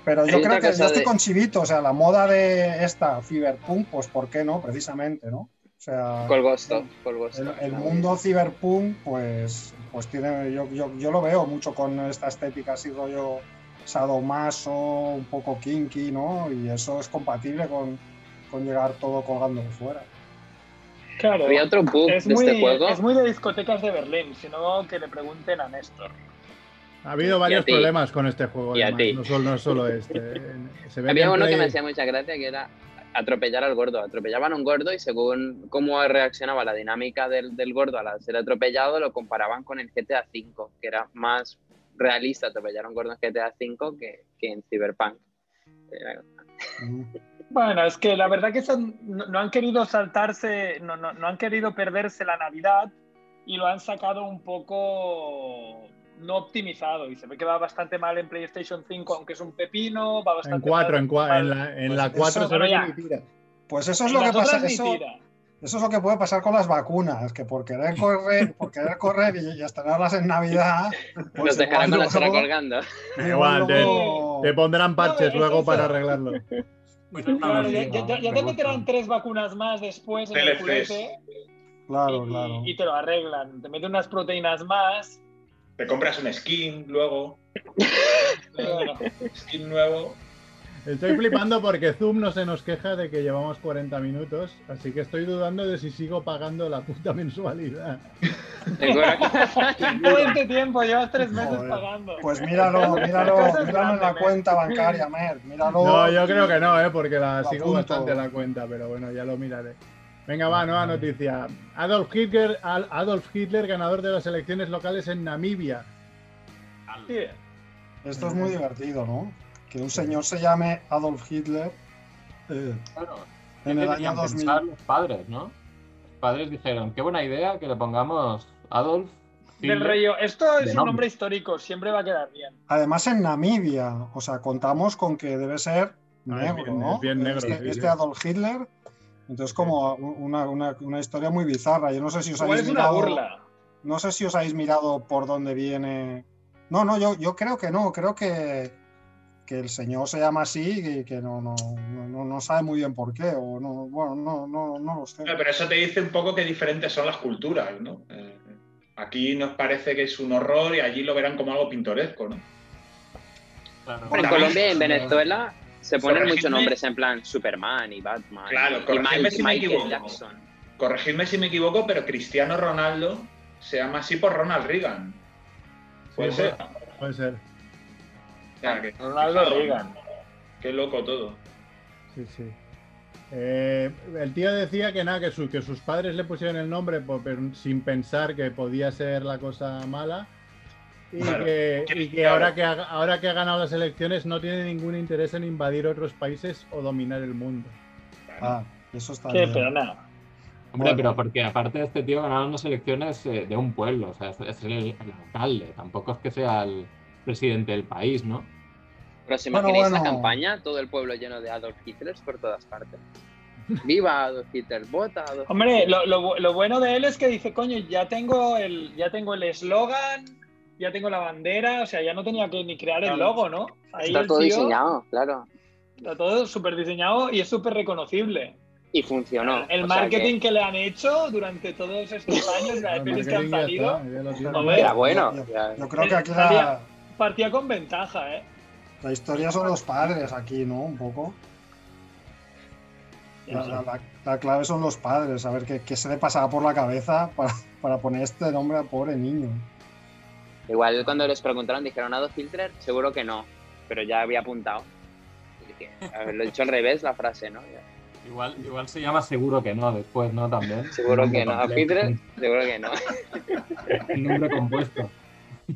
Pero yo creo que yo estoy de- con Chivito, o sea, la moda de esta Cyberpunk, pues ¿por qué no? Precisamente, ¿no? O sea, Col gusto, col gusto. el, el mundo Cyberpunk, pues, pues tiene, yo, yo, yo lo veo mucho con esta estética así rollo sadomaso, un poco kinky, ¿no? Y eso es compatible con, con llegar todo colgando de fuera. Claro. Había otro Es de muy, este juego. es muy de discotecas de Berlín, sino que le pregunten a Néstor. Ha habido varios problemas con este juego, Y a ti. No solo, no solo este. Se ve Había uno que me hacía mucha gracia que era atropellar al gordo. Atropellaban a un gordo y según cómo reaccionaba la dinámica del, del gordo al ser atropellado, lo comparaban con el GTA V, que era más realista atropellar a un gordo en GTA V que, que en Cyberpunk. Era-. Bueno, es que la verdad que son- no, no han querido saltarse, no, no, no han querido perderse la Navidad y lo han sacado un poco no optimizado y se ve que va bastante mal en PlayStation 5, aunque es un pepino, va En bastante 4, mal- en, cua- en la, en Pues la 4 eso- se ve que tira. Pues eso es en lo que pasa. Eso, eso es lo que puede pasar con las vacunas, que por querer correr, por querer correr y, y estrenarlas en Navidad, pues Nos dejarán con la luego- colgando. igual te- pondrán parches es luego eso. para arreglarlo. Claro, ya, te meterán tres vacunas más después en el culete Claro, y, claro. y te lo arreglan. Te meten unas proteínas más. Te compras un skin luego, skin nuevo. Estoy flipando porque Zoom no se nos queja de que llevamos 40 minutos, así que estoy dudando de si sigo pagando la puta mensualidad. Este tiempo, llevas tres meses Joder. pagando. Pues míralo, míralo, míralo en la cuenta bancaria, Mer. Míralo. No, yo creo que no, ¿eh? porque la sigo apunto. bastante la cuenta, pero bueno, ya lo miraré. Venga, va, nueva noticia. Adolf Hitler, Adolf Hitler, ganador de las elecciones locales en Namibia. Esto es muy divertido, ¿no? Que un señor se llame Adolf Hitler eh, Claro. en ¿Qué el año querían 2000. pensar los padres, ¿no? Los padres dijeron, qué buena idea que le pongamos Adolf. Del Hitler". rey, esto es De un nombre. histórico, siempre va a quedar bien. Además en Namibia, o sea, contamos con que debe ser Ah, es negro, bien- ¿no? es bien negro, este, sí, este. Adolf Hitler. Entonces como una, una- una historia muy bizarra. Yo no sé si os habéis es una mirado. burla. No sé si os habéis mirado por dónde viene. No, no, yo, yo creo que no, creo que, que el señor se llama así y que no, no, no, no- no sabe muy bien por qué, o no, bueno, no, no, no lo sé. Pero eso te dice un poco que diferentes son las culturas, ¿no? Eh, aquí nos parece que es un horror y allí lo verán como algo pintoresco, ¿no? Claro. En Colombia y en. Venezuela se ponen Corregidme. muchos nombres en plan Superman y Batman. Claro, y corregidme Mike- si me Michael equivoco. Jackson. Corregidme si me equivoco, pero Cristiano Ronaldo se llama así por Ronald Reagan. Puede Sí, ser. Puede ser. O sea, que- Ronaldo Reagan. Qué loco todo. Sí, sí. Eh, el tío decía que nada, que, su- que sus padres le pusieron el nombre po- pero sin pensar que podía ser la cosa mala. Y Claro. que, y que Claro. ahora, que ha, ahora que ha ganado las elecciones no tiene ningún interés en invadir otros países o dominar el mundo. Ah, eso está Qué bien. pena. Hombre, Bueno. pero porque aparte este tío ganaron unas elecciones eh, de un pueblo, o sea, es, es el, el alcalde, tampoco es que sea el presidente del país, ¿no? Pero si Bueno, imagináis la campaña, todo el pueblo lleno de Adolf Hitlers por todas partes. Viva Adolf Hitler, vota Adolf Hombre, Hitler. lo, lo bu- lo bueno de él es que dice, coño, ya tengo el ya tengo el eslogan, ya tengo la bandera, o sea, ya no tenía que ni crear el logo, ¿no? Ahí Está todo tío- diseñado, claro. Está todo súper diseñado y es súper reconocible. Y funcionó. el marketing que- que... le han hecho durante todos estos años, las pelis que han salido, está, Era bueno. Yo, creo que aquí la, partía con ventaja, ¿eh? la historia son los padres, aquí, ¿no? Un poco. La, la- la- la clave son los padres, a ver qué, qué se le pasaba por la cabeza para, para poner este nombre al pobre niño. Igual cuando les preguntaron, dijeron Adolf Hitler, seguro que no, pero ya había apuntado. Dije, haberlo dicho al revés la frase, ¿no? Igual, igual se llama seguro que no después, ¿no? También. Seguro que no. Completo, Hitler, seguro que no. Un nombre compuesto.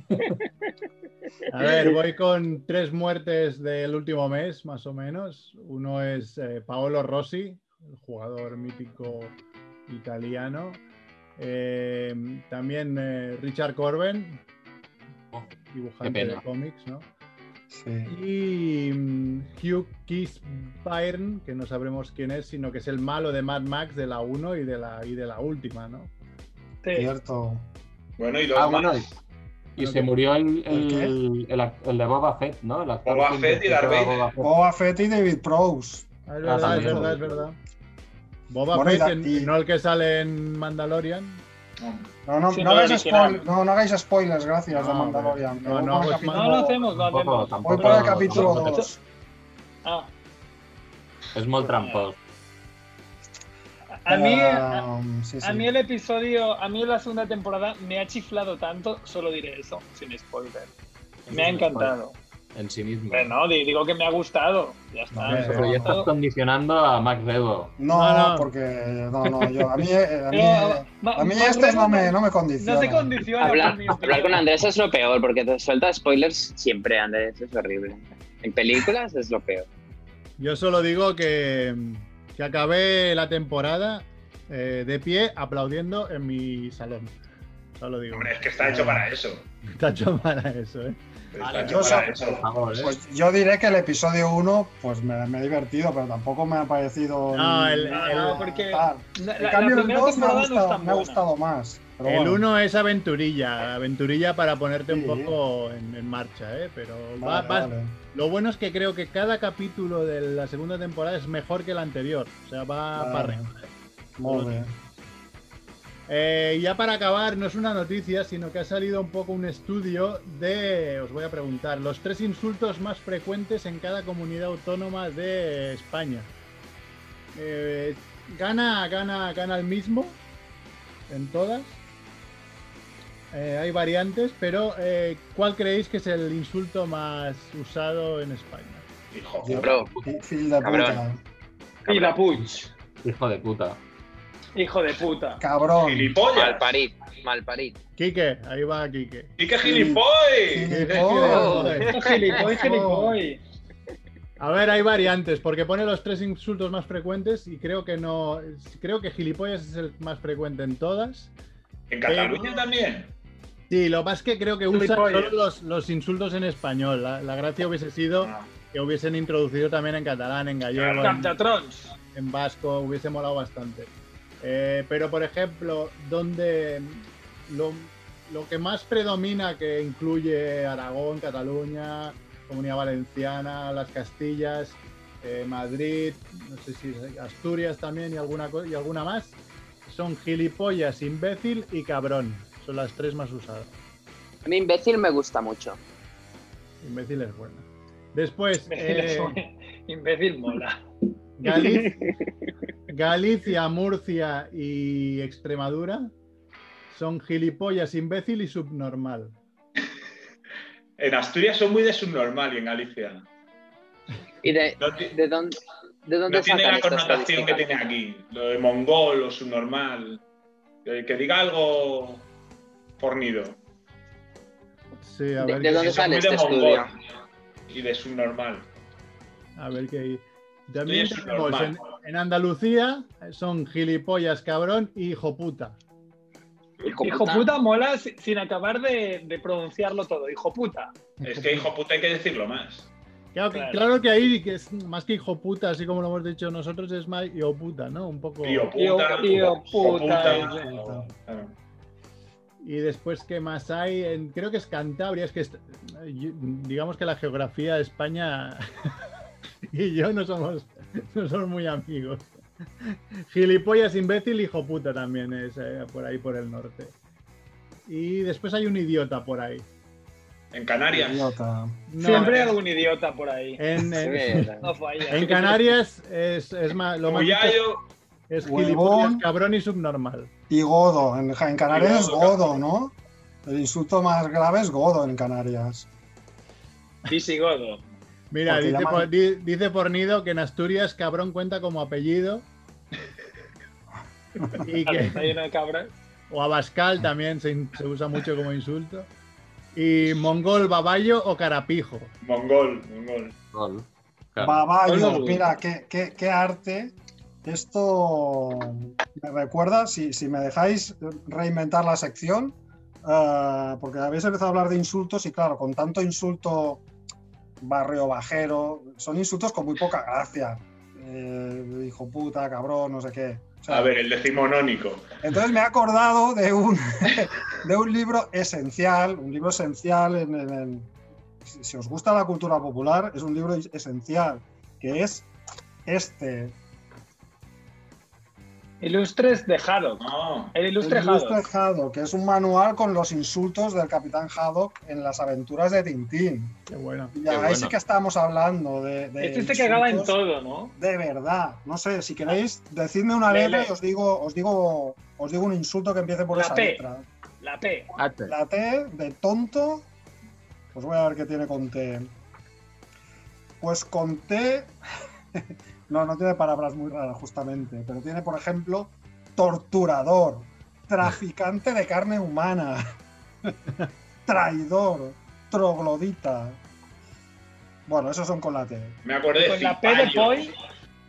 A ver, voy con tres muertes del último mes, más o menos. Uno es eh, Paolo Rossi, el jugador mítico italiano. Eh, también eh, Richard Corben, Oh, dibujante de cómics, ¿no? Sí. Y mm, Hugh Keith Byrne, que no sabremos quién es, sino que es el malo de Mad Max de la 1 y de la, y de la última, ¿no? Sí. Cierto. Bueno, y dos Ah, más. bueno, y, y se murió el, ¿El el, el, act- el de Boba Fett, ¿no? El actor Boba Fett y Darth Vader. Boba Fett. Y David Prowse. Ah, es Ah, verdad, es también. verdad, es verdad. Boba Bueno, Fett, y- no el que sale en Mandalorian. No, no, no, no, hagáis spoil- no, no hagáis spoilers, gracias, de No, Mandalorian. no, no, pues, capítulo- No lo hacemos, no Tampoco, hacemos. tampoco. Voy por el capítulo tampoco. 2. Ah, Es muy tramposo. a mí, sí, a sí. mí el episodio, a mí la segunda temporada me ha chiflado tanto, solo diré eso, sin spoiler. Me ha encantado. En sí mismo. Hombre, no, di- digo que me ha gustado. Ya está. Pero ya estás condicionando a Max Rebo. No, No, no. porque no, no, yo, a mí, a mí, Pero, a mí este no me, no- me condiciona. No te condiciona. Hablar, con Andrés es lo peor, porque te suelta spoilers siempre, Andrés, es horrible. En películas es lo peor. Yo solo digo que, que acabé la temporada eh, de pie aplaudiendo en mi salón. Solo digo. Hombre, es que está hecho para eso. Está hecho para eso, ¿eh? Vale, yo favor, ¿eh? Pues yo diré que el episodio 1 pues me, me he divertido, pero tampoco me ha parecido. No, el- No, el- no, porque tal. la, En la- cambio, la el primera 2 me ha no gustado, tan me ha gustado más. Pero El bueno, 1 es aventurilla, aventurilla para ponerte un Sí. poco en, en marcha, ¿eh? Pero va- vale, va- vale. lo bueno es que creo que cada capítulo de la segunda temporada es mejor que el anterior. O sea, va Vale. para arriba. Molt bé. Eh, ya para acabar, no es una noticia, sino que ha salido un poco un estudio de, os voy a preguntar, los tres insultos más frecuentes en cada comunidad autónoma de España. Eh, gana, gana, gana el mismo en todas. Eh, hay variantes, pero eh, ¿cuál creéis que es el insulto más usado en España? Hijo. De puta. Puig. Hijo de puta. Hijo de puta. Cabrón. ¡Gilipollas! Malparit, malparit. Quique, ahí va Quique. ¡Y qué gilipollas! Gilipollas. Gilipoy, gilipoy. A ver, hay variantes, porque pone los tres insultos más frecuentes y creo que no. Creo que gilipollas es el más frecuente en todas. ¿En Cataluña también? Sí, lo más que creo que usan solo los, los insultos en español. La, la gracia hubiese sido Ah, que hubiesen introducido también en catalán, en gallego, en, en vasco, hubiese molado bastante. Eh, pero, por ejemplo, donde lo, lo que más predomina, que incluye Aragón, Cataluña, Comunidad Valenciana, las Castillas, eh, Madrid, no sé si Asturias también y alguna, y alguna más, son gilipollas, imbécil y cabrón. Son las tres más usadas. A mí imbécil me gusta mucho. Imbécil es buena. Después, Imbécil, eh, imbécil mola. Galicia, Galicia, Murcia y Extremadura son gilipollas, imbécil y subnormal. En Asturias son muy de subnormal y en Galicia. ¿Y de, No, de dónde, de dónde no tiene la connotación que tiene aquí. Lo de mongol o subnormal. Que, que diga algo fornido. Sí, a ¿De- ver, de qué- dónde Son sale muy de este mongol estudio? Y de subnormal. a ver qué hay. También tenemos en, Andalucía son gilipollas, cabrón y hijo puta. Hijo Hijo puta. mola si- sin acabar de, de pronunciarlo todo. Hijo puta. Es que hijo puta hay que decirlo más. Claro, que- Claro. claro que ahí que es más que hijo puta, así como lo hemos dicho nosotros, es más hijo puta, ¿no? Un poco. Tío- puta. tío o puta. Y después, ¿qué más hay? En- creo que es Cantabria, es que digamos que la geografía de España y yo no somos, no somos muy amigos. Gilipollas, imbécil, hijo puta también es eh, por ahí por el norte. Y después hay un idiota por ahí. En Canarias. Idiota. No, Siempre hay algún idiota por ahí. en, en- Sí, No falla. en Canarias es, es más, lo más es gilipollas, cabrón y subnormal. Y godo. En, en Canarias es godo, ¿no? El insulto más grave es godo en Canarias. Visigodo. Mira, dice, llaman- por, di- dice Fornido que en Asturias cabrón cuenta como apellido. y que, Está lleno de cabras. o Abascal también se, usa mucho como insulto. Y mongol, baballo o carapijo. mongol, mongol. Gol. Claro. Baballo, Ponlo. mira, qué, qué- qué arte. Esto me recuerda, si, si me dejáis reinventar la sección, eh, porque habéis empezado a hablar de insultos y claro, con tanto insulto barrio bajero, son insultos con muy poca gracia. Eh, hijo puta, cabrón, no sé qué. O sea, A ver, el decimonónico. entonces me he acordado de un, de un libro esencial, un libro esencial en, en- si si os gusta la cultura popular, es un libro esencial, que es este, Ilustres de Haddock. No. El el ilustre Ilustre Haddock. Haddock, que es un manual con los insultos del Capitán Haddock en las aventuras de Tintín. Qué bueno. Y ahí bueno. sí que estamos hablando de, de Este se cagaba en todo, ¿no? De verdad, no sé, si queréis, decidme una Le- letra le- y os digo, os digo, os digo un insulto que empiece por La esa P. letra. La P. La T de tonto, pues voy a ver qué tiene con T. Pues conté. No, no tiene palabras muy raras, justamente. Pero tiene, por ejemplo, torturador, traficante de carne humana, traidor, troglodita. Bueno, esos son con la T. Me acordé Con la P de. Poi.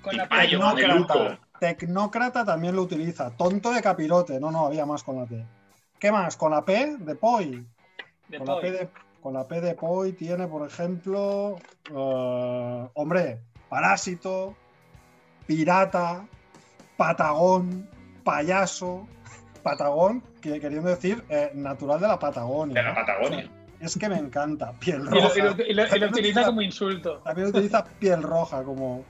Con la P de. Tecnócrata. Tecnócrata también lo utiliza. Tonto de capirote. No, no, había más con la T. ¿Qué más? Con la P de Poi. de Con la, Poi. P de, con la P de Poi tiene, por ejemplo, eh, hombre, parásito, pirata, patagón, payaso, patagón, que, queriendo decir eh, natural de la Patagonia. De la Patagonia. Es que me encanta, piel Y lo, roja. y lo- y lo- y lo También utiliza como insulto. También utiliza piel roja como,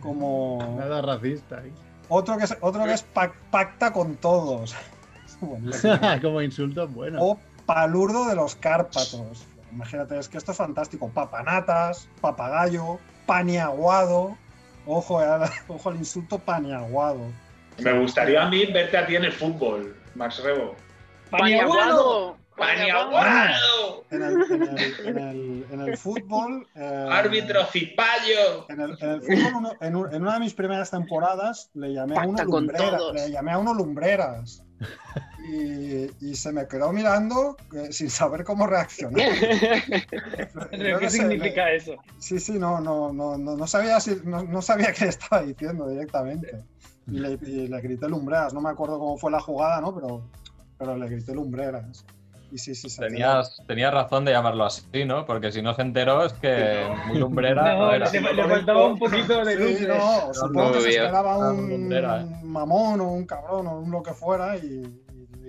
como Nada racista. ¿eh? otro que es, otro que es pac- pacta con todos. Como insulto, bueno. o palurdo de los Cárpatos. Imagínate, es que esto es fantástico. Papanatas, papagayo, paniaguado. Ojo, eh, ojo al insulto paniaguado. Me gustaría a mí verte a ti en el fútbol, Max Rebo. ¡Paniaguado! ¡Paniaguado! En el, en el- en el- en el fútbol. eh, ¡Árbitro Cipayo! En el, en el fútbol, uno- en, un- en una de mis primeras temporadas, le llamé a uno Pacta con lumbrera, todos. le llamé a uno lumbreras. Y, y se me quedó mirando eh, sin saber cómo reaccionar. ¿Qué sé, significa eso? Sí, sí, no, no, no, no, no sabía si, no, no sabía qué estaba diciendo directamente. Y le, y le grité lumbreras. No me acuerdo cómo fue la jugada, ¿no? Pero, pero le grité lumbreras. Y sí, sí, se Tenías, tenías razón de llamarlo así, ¿no? Porque si no se enteró es que muy lumbrera no No, era. le, le faltaba un poquito de luz. Sí, no, supongo que se esperaba Ah, un lumbrera, eh. mamón o un cabrón o un lo que fuera y,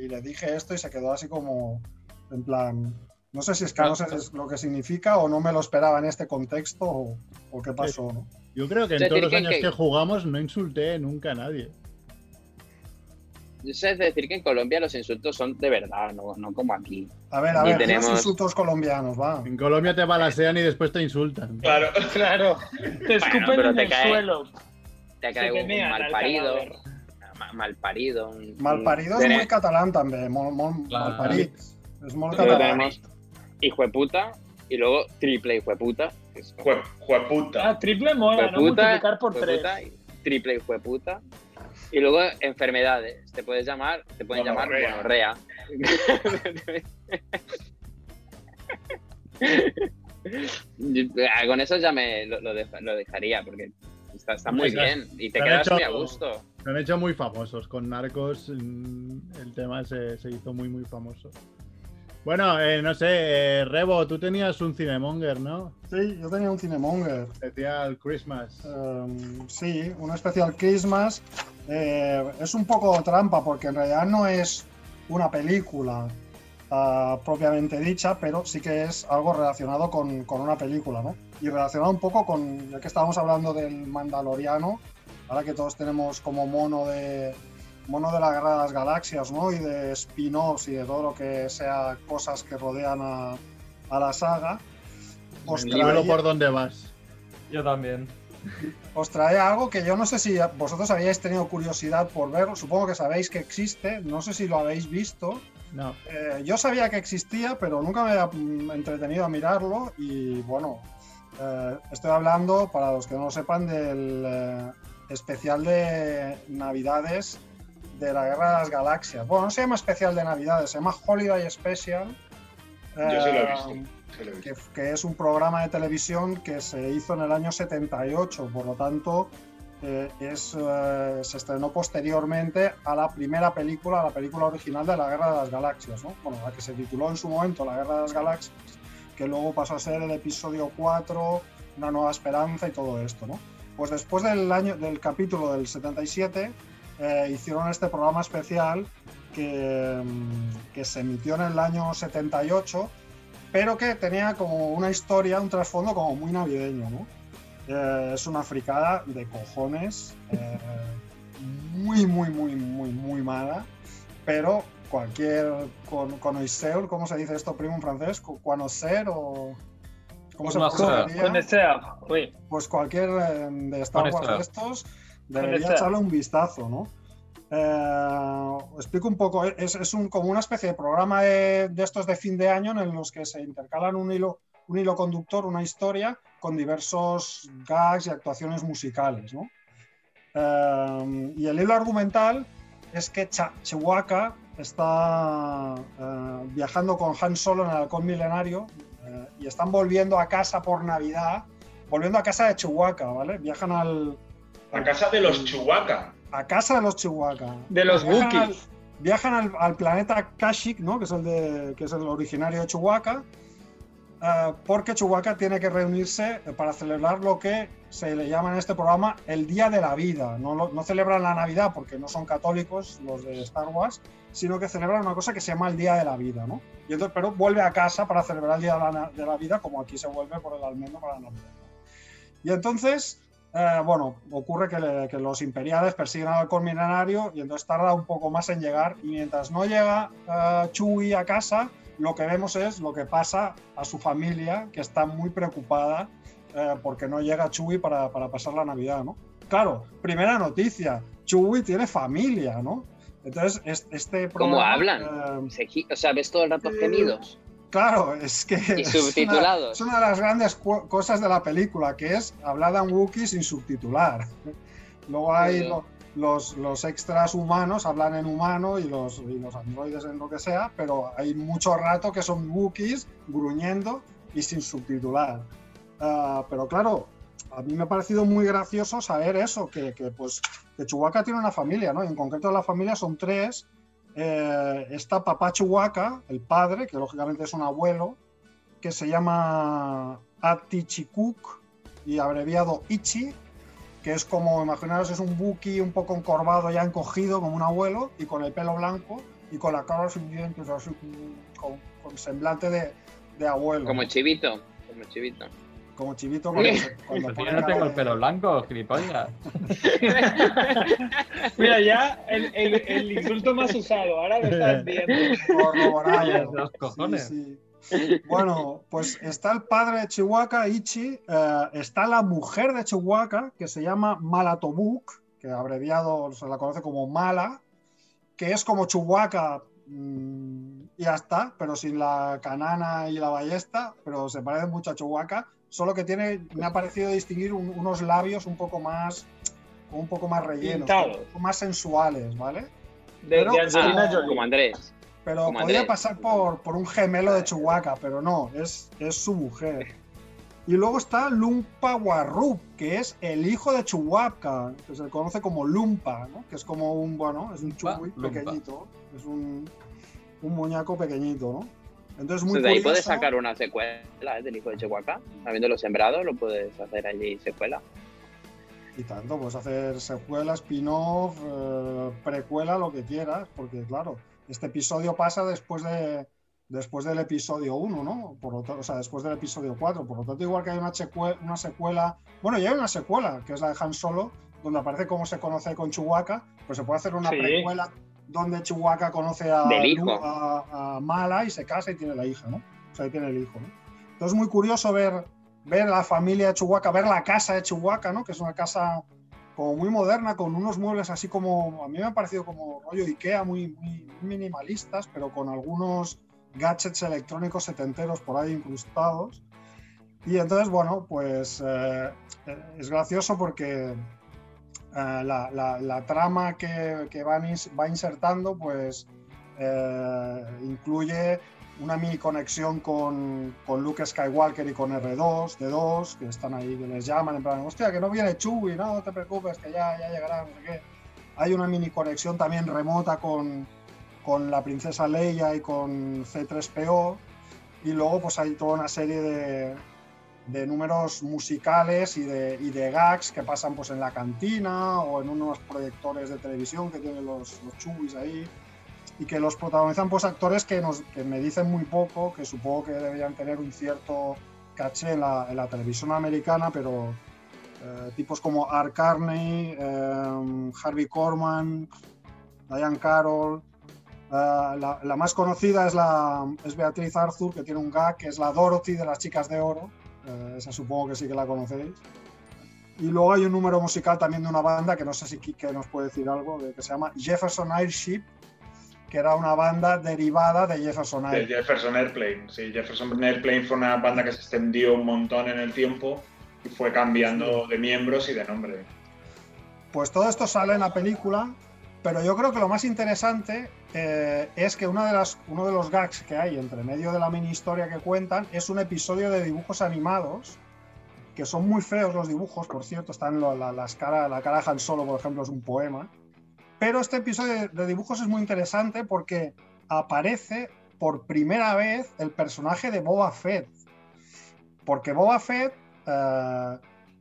y- le dije esto y se quedó así como en plan, no sé si es que no sé lo que significa o no me lo esperaba en este contexto o, o qué pasó, ¿no? Yo creo que en Es todos los años que- que jugamos no insulté nunca a nadie. Yo sé decir que en Colombia los insultos son de verdad, no, no como aquí. A ver, a ver, tenemos- insultos colombianos, va. En Colombia te balasean y después te insultan. Claro. Claro. Te escupen pero en te el cae. suelo. Te cae un mean mal al parido. cadáver. Mal parido. Un, Malparido un- es muy catalán también, mol, mol, Claro. malparit. Es muy catalán. tenemos hijo de puta y luego triple hijo de puta. Jue- Jueputa. Ah, triple mola, ¿no? Jueputa, Multiplicar por tres. jueputa y triple hijo de puta. Y luego enfermedades. Te puedes llamar, te pueden llamar Gonorrea. ah, Con eso ya me lo, lo deja- lo dejaría porque está, está muy Pues, bien y te quedas hecho- muy a gusto. Se han hecho muy famosos. Con Narcos mm, el tema se, se hizo muy, muy famoso. Bueno, eh, no sé, eh, Rebo, tú tenías un Cinemonger, ¿no? Sí, yo tenía un cinemonger. Especial Christmas. Um, sí, un especial Christmas. Eh, es un poco trampa porque en realidad no es una película ah, propiamente dicha, pero sí que es algo relacionado con, con una película, ¿no? Y relacionado un poco con, ya que estábamos hablando del Mandaloriano, ahora que todos tenemos como mono de mono de la Guerra de las Galaxias, ¿no? Y de spin-offs y de todo lo que sea cosas que rodean a, a la saga. Os libro traía- por donde vas. Yo también. os trae algo que yo no sé si vosotros habíais tenido curiosidad por verlo, supongo que sabéis que existe, no sé si lo habéis visto. No. Eh, yo sabía que existía, pero nunca me había mm, entretenido a mirarlo y bueno, eh, estoy hablando, para los que no lo sepan, del eh, especial de Navidades de la Guerra de las Galaxias. Bueno, no se llama especial de Navidades, se llama Holiday Special. Yo sí lo he Eh, visto. sí lo he visto. que, que es un programa de televisión que se hizo en el año 78, por lo tanto eh, es, eh, se estrenó posteriormente a la primera película, a la película original de la Guerra de las Galaxias, ¿no? bueno, la que se tituló en su momento La Guerra de las Galaxias, que luego pasó a ser el episodio 4, Una Nueva Esperanza y todo esto. ¿no? Pues después del, año, del capítulo del 77 eh, hicieron este programa especial que, mm, que se emitió en el año 78 pero que tenía como una historia, un trasfondo como muy navideño. Eh, es una fricada de cojones, eh, muy, muy, muy, muy, muy mala, pero cualquier con, connoisseur, ¿cómo se dice esto primo en francés? ¿Conocer o...? ¿Cómo se Connoisseur. pronunciaría? Con deseo. Uy, pues cualquier eh, de Star Wars de estos debería echarle un vistazo, ¿no? Eh, explico un poco, es, es un, como una especie de programa de, de estos de fin de año en los que se intercalan un hilo, un hilo conductor, una historia con diversos gags y actuaciones musicales. ¿no? Eh, y el hilo argumental es que Chewbacca está eh, viajando con Han Solo en el halcón milenario eh, y están volviendo a casa por Navidad, volviendo a casa de Chewbacca, ¿vale? Viajan al, A casa de los Chihuahua. a casa de los Chewbacca. De los Wookiees. Viajan al, al planeta Kashyyyk, ¿no? que, es el de, que es el originario de Chewbacca, eh, porque Chewbacca tiene que reunirse para celebrar lo que se le llama en este programa el Día de la Vida. No, lo- no celebran la Navidad porque no son católicos los de Star Wars, sino que celebran una cosa que se llama el Día de la Vida. ¿no? Y entonces, pero vuelve a casa para celebrar el Día de la, de la Vida, como aquí se vuelve por el almendro para la Navidad. Y entonces, eh, bueno, ocurre que, los imperiales persiguen al halcón milenario y entonces tarda un poco más en llegar. Y mientras no llega eh, Chewie a casa, lo que vemos es lo que pasa a su familia, que está muy preocupada eh, porque no llega Chewie para, para pasar la Navidad, ¿no? Claro, primera noticia, Chewie tiene familia, ¿no? Entonces, es- este ¿Cómo programa, hablan? eh, Se o sea, ves todo el rato gemidos. Claro, es que Y es una- subtitulados. Es una, de las grandes cosas de la película, que es hablada en Wookiee sin subtitular. Luego hay Sí. lo- los, los extras humanos, hablan en humano y los, y los androides en lo que sea, pero hay mucho rato que son Wookiees gruñendo y sin subtitular. Ah, pero claro, a mí me ha parecido muy gracioso saber eso, que, que, pues que Chewbacca tiene una familia, ¿no? Y en concreto la familia son tres. Eh, está papá Chewbacca, el padre, que lógicamente es un abuelo, que se llama Atichikuk y abreviado Ichi, que es como, imaginaros, es un buki un poco encorvado, ya encogido, como un abuelo, y con el pelo blanco y con la cara sin dientes, así, con, con semblante de, de abuelo. Como chivito. Como chivito. Como chivito cuando, cuando Pues yo no tengo el pelo blanco, gilipollas. Mira, ya el, el- el insulto más usado, ahora lo estás viendo. corroborado. Los cojones. Sí, sí. Bueno, pues está el padre de Chihuahua, Ichi, eh, está la mujer de Chihuahua, que se llama Malatobuk, que abreviado se la conoce como Mala, que es como Chihuahua mm, y ya está, pero sin la canana y la ballesta, pero se parece mucho a Chihuahua, solo que tiene, me ha parecido distinguir un- unos labios un poco más, un poco más rellenos, un poco más sensuales, ¿vale? De, Pero- de Angelina Ah, Jolie. Como Andrés. Pero Como podía Andrés. pasar por, por un gemelo de Chewbacca, pero no, es, es su mujer. Y luego está Lumpa Warrup, que es el hijo de Chewbacca, que se le conoce como Lumpa, ¿no? que es como un, bueno, es un Lumpa. pequeñito, es un, un muñeco pequeñito, ¿no? Entonces, muy Entonces, de ahí puedes sacar una secuela ¿eh? del hijo de Chihuahua. Habiéndolo sembrado, lo puedes hacer allí secuela. Y tanto, puedes hacer secuela, spin-off, eh, precuela, lo que quieras, porque claro, este episodio pasa después de después del episodio 1, ¿no? Por lo tanto, o sea, después del episodio 4. Por lo tanto, igual que hay una, secue- una secuela, bueno, ya hay una secuela, que es la de Han Solo, donde aparece cómo se conoce con Chewbacca, pues se puede hacer una Sí. precuela donde Chewbacca conoce a, a- a Mala y se casa y tiene la hija, ¿no? O sea, tiene el hijo, ¿no? Entonces, muy curioso ver, ver la familia de Chewbacca, ver la casa de Chewbacca, ¿no? Que es una casa como muy moderna, con unos muebles así como, a mí me ha parecido como rollo Ikea, muy, muy minimalistas, pero con algunos gadgets electrónicos setenteros por ahí incrustados. Y entonces, bueno, pues eh, eh, es gracioso porque eh, la, la- la trama que, que va insertando, pues eh, incluye una mini conexión con, con Luke Skywalker y con R2, D2, que están ahí, que les llaman en plan, hostia, que no viene Chewie, no, no te preocupes, que ya, ya llegará, no sé qué. Hay una mini conexión también remota con, con la princesa Leia y con C3PO. Y luego pues hay toda una serie de, de números musicales y de, y de gags que pasan pues en la cantina o en unos proyectores de televisión que tienen los, los chubis ahí y que los protagonizan pues actores que, nos, que me dicen muy poco, que supongo que deberían tener un cierto caché en la, en la televisión americana, pero eh, tipos como Art Carney, eh, Harvey Korman, Diane Carroll, eh, la, la más conocida es, la, es Beatriz Arthur, que tiene un gag, que es la Dorothy de las chicas de oro. Eh, esa supongo que sí que la conocéis. Y luego hay un número musical también de una banda que no sé si Kike nos puede decir algo, de- que se llama Jefferson Airship, que era una banda derivada de Jefferson De Airplane. Jefferson Airplane. Sí, Jefferson Airplane fue una banda que se extendió un montón en el tiempo y fue cambiando de miembros y de nombre. Pues todo esto sale en la película, pero yo creo que lo más interesante eh, es que uno de los gags que hay entre medio de la mini historia que cuentan es un episodio de dibujos animados, que son muy feos los dibujos, por cierto, están lo- la, las cara, la cara de Solo, por ejemplo, es un poema. Pero este episodio de, de dibujos es muy interesante porque aparece por primera vez el personaje de Boba Fett. Porque Boba Fett, eh,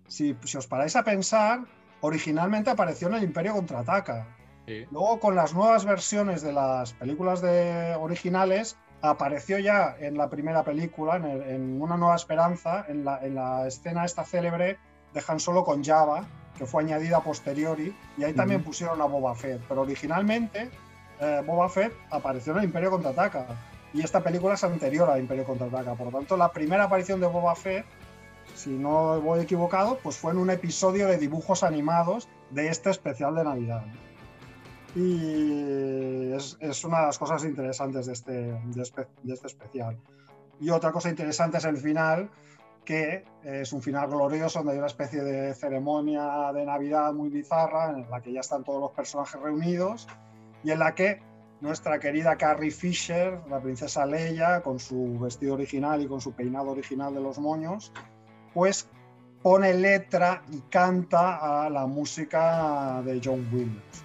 si, si os paráis a pensar, originalmente apareció en el Imperio Contraataca. Sí. Luego, con las nuevas versiones de las películas de originales, apareció ya en la primera película, en, el- en Una Nueva Esperanza, en la, en la escena esta célebre de Han Solo con Java, que fue añadida a posteriori, y ahí también pusieron a Boba Fett. Pero originalmente, eh, Boba Fett apareció en el Imperio Contraataca, y esta película es anterior al Imperio Contraataca. Por lo tanto, la primera aparición de Boba Fett, si no voy equivocado, pues fue en un episodio de dibujos animados de este especial de Navidad. Y es, una de las cosas interesantes de este, de este especial. Y otra cosa interesante es el final, que es un final glorioso, donde hay una especie de ceremonia de Navidad muy bizarra, en la que ya están todos los personajes reunidos, y en la que nuestra querida Carrie Fisher, la princesa Leia, con su vestido original y con su peinado original de los moños, pues pone letra y canta a la música de John Williams.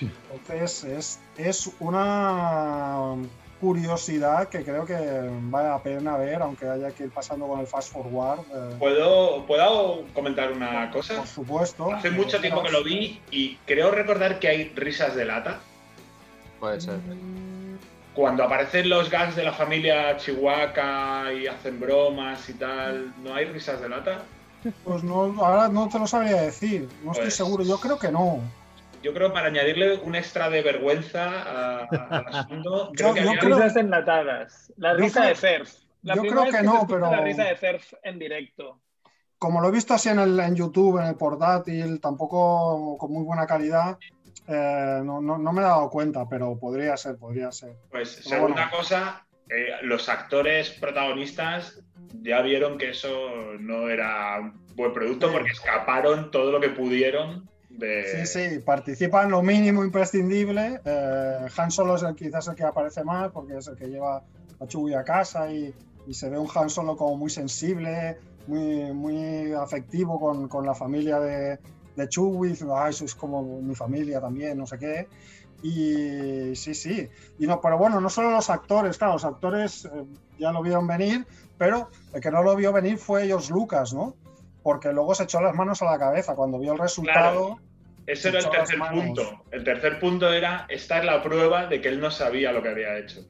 Entonces es, es una curiosidad que creo que vale la pena ver, aunque haya que ir pasando con el fast forward. eh, ¿Puedo, ¿Puedo comentar una cosa? por supuesto. Hace mucho tiempo que lo vi y creo recordar que hay risas de lata. Puede ser. Cuando aparecen los gags de la familia Chihuahua y hacen bromas y tal, ¿no hay risas de lata? Pues no, ahora no te lo sabría decir, no estoy Pues- seguro, yo creo que no. Yo creo para añadirle un extra de vergüenza al asunto, creo Yo- que yo había- creo- Risas enlatadas. La Yo risa creo- de Cerf. La yo creo que no, pero- La risa de Cerf en directo. Como lo he visto así en, el, en YouTube, en el portátil, tampoco con muy buena calidad, eh, no, no- no me he dado cuenta, pero podría ser, podría ser. Pues Pero segunda bueno. cosa, eh, los actores protagonistas ya vieron que eso no era un buen producto porque escaparon todo lo que pudieron de... Sí, sí, participa en lo mínimo imprescindible. Eh, Han Solo es el, quizás el que aparece más porque es el que lleva a Chewie a casa y, y se ve un Han Solo como muy sensible, muy, muy afectivo con, con la familia de, de Chewie. Dice, Ay, eso es como mi familia también, no sé qué. Y sí, sí. Y no, pero bueno, no solo los actores, claro, los actores eh, ya lo vieron venir, pero el que no lo vio venir fue ellos Lucas, ¿no? Porque luego se echó las manos a la cabeza cuando vio el resultado. Ese era el tercer punto. El tercer punto era, esta es la prueba de que él no sabía lo que había hecho.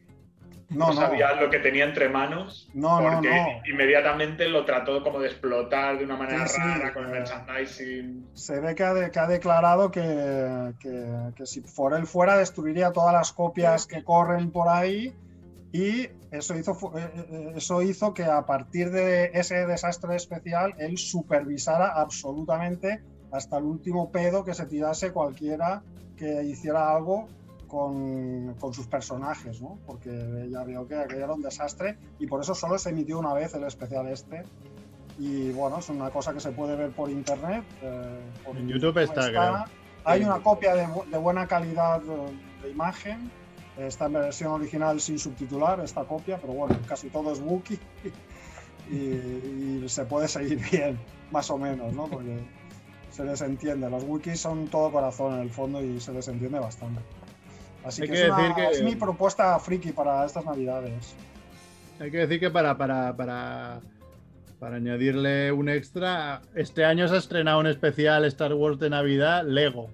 No, no, sabía lo que tenía entre manos. No, no, porque no. inmediatamente lo trató como de explotar de una manera Sí, sí, rara con el eh, merchandising. se ve que ha, de- que ha declarado que, que- que si por él fuera destruiría todas las copias que corren por ahí y eso hizo, fu- eh, eh, eso hizo que a partir de ese desastre especial él supervisara absolutamente hasta el último pedo que se tirase cualquiera que hiciera algo con, con sus personajes, ¿no? Porque ya veo que aquello era un desastre y por eso solo se emitió una vez el especial este. Y bueno, es una cosa que se puede ver por internet. eh, por En YouTube está, creo. Hay una copia de, de buena calidad eh, de imagen. Está en versión original sin subtitular, esta copia, pero bueno, casi todo es Wookiee y, y se puede seguir bien, más o menos, ¿no? Porque se les entiende. Los wikis son todo corazón en el fondo y se les entiende bastante. Así Hay que, que es, una- decir que- es mi propuesta friki para estas navidades. Hay que decir que para, para, para, para añadirle un extra, este año se ha estrenado un especial Star Wars de Navidad, Lego,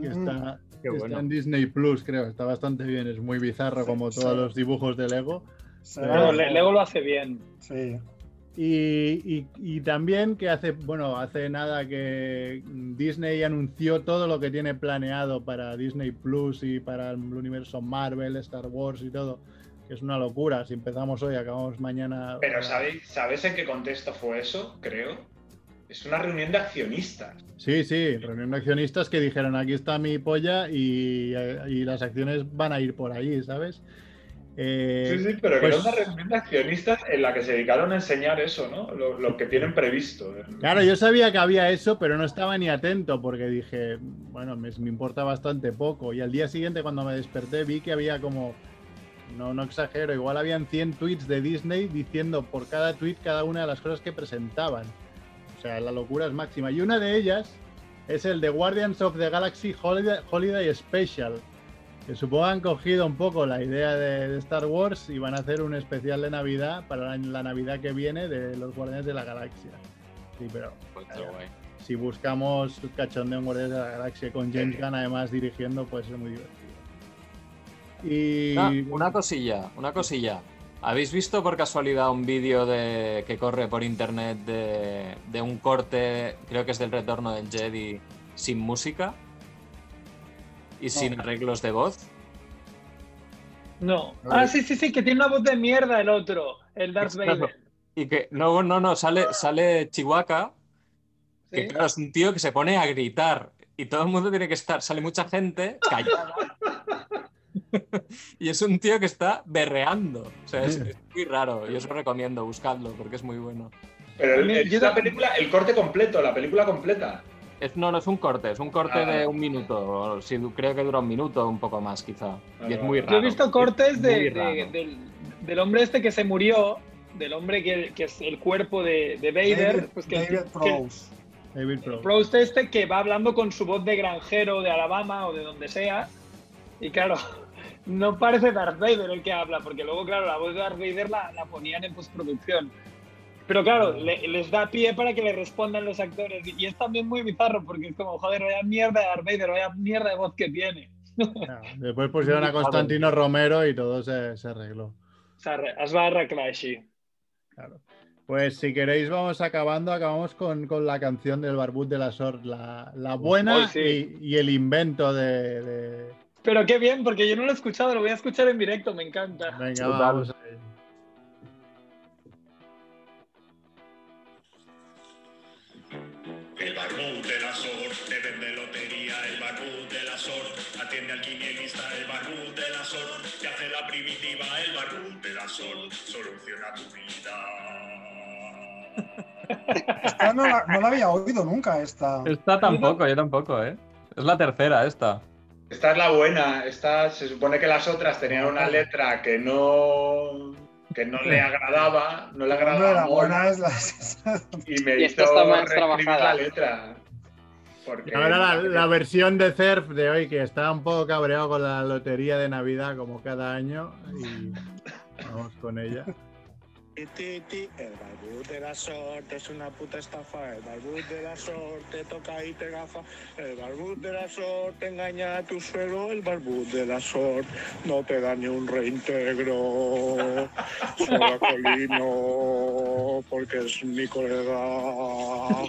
que Mm. está, Qué que bueno. está en Disney Plus, creo. Está bastante bien, es muy bizarro como Sí. todos los dibujos de Lego. Pero No, Le- Lego lo hace bien. Sí. Y, y- y también que hace, bueno, hace nada que Disney anunció todo lo que tiene planeado para Disney Plus y para el universo Marvel, Star Wars y todo, que es una locura. Si empezamos hoy, acabamos mañana. Pero ¿sabéis, ¿sabes en qué contexto fue eso? Creo. Es una reunión de accionistas. Sí, sí, reunión de accionistas que dijeron aquí está mi polla y, eh, y las acciones van a ir por ahí, ¿sabes? Eh, Sí, sí, pero que pues- era una reunión de accionistas en la que se dedicaron a enseñar eso, ¿no? Lo, lo que tienen previsto. Claro, yo sabía que había eso, pero no estaba ni atento porque dije, bueno, me, me importa bastante poco. Y al día siguiente, cuando me desperté, vi que había como, no, no exagero, igual habían 100 tweets de Disney diciendo por cada tweet cada una de las cosas que presentaban. Sea, la locura es máxima. Y una de ellas es el de Guardians of the Galaxy Holiday, Holiday Special. Que supongo han cogido un poco la idea de, de Star Wars y van a hacer un especial de Navidad para la, la Navidad que viene de los Guardianes de la Galaxia. Sí, pero Pues si buscamos cachondeo en Guardianes de la Galaxia con James Gunn además dirigiendo, pues es muy divertido. Y Ah, una cosilla, una cosilla. ¿Habéis visto por casualidad un vídeo de que corre por internet de, de un corte, creo que es del retorno del Jedi, sin música y sin arreglos de voz? No. Ah, sí, sí, sí, que tiene una voz de mierda el otro, el Darth. Vader. Y que, no, no, no, sale, sale Chihuahua, que Sí. claro, es un tío que se pone a gritar y todo el mundo tiene que estar, sale mucha gente callada. y es un tío que está berreando. O sea, es, es muy raro. Yo os lo recomiendo, buscadlo porque es muy bueno. Pero el- es la película, el corte completo, la película completa. Es, no, no es un corte, es un corte Ah. de un minuto. si- creo que dura un minuto un poco más, quizá. y es muy raro. Yo he visto cortes es de, de- del, del hombre este que se murió, del hombre que, que es el cuerpo de, de Vader, David, pues que, David que- Prowse. David Pro. Proust este que va hablando con su voz de granjero de Alabama o de donde sea. Y claro, no parece Darth Vader el que habla, porque luego, claro, la voz de Darth Vader la, la ponían en postproducción. Pero claro, le- les da pie para que le respondan los actores. Y es también muy bizarro, porque es como, joder, vaya mierda de Darth Vader, vaya mierda de voz que tiene. Después pusieron a Constantino Romero y todo se, se arregló. Es barra clashy. Claro. Pues si queréis vamos acabando, acabamos con, con la canción del Barbud de la Sort, la, la buena sí. y, y el invento de... de- Pero qué bien, porque yo no lo he escuchado, lo voy a escuchar en directo, me encanta. Venga, vamos. El barbud de la SOR te vende lotería, el barbud de la SOR atiende al quinielista, el barbud de la SOR te hace la primitiva, el barbud de la SOR soluciona tu vida. Esta no la, no la había oído nunca, esta. Esta tampoco, yo tampoco, ¿eh? Es la tercera, esta. Esta es la buena. Esta se supone que las otras tenían una letra que no que no le agradaba, no le agradaba la buena es la. y me Y hizo está más la letra. Porque ahora la, la versión de Cerf de hoy, que está un poco cabreado con la lotería de Navidad como cada año, y vamos con ella. El barbud de la SOR es una puta estafa, el barbud de la SOR te toca y te gafa, el barbud de la SOR te engaña a tu suelo, el barbud de la SOR no te da ni un reintegro, solo a Colino, porque es mi colega.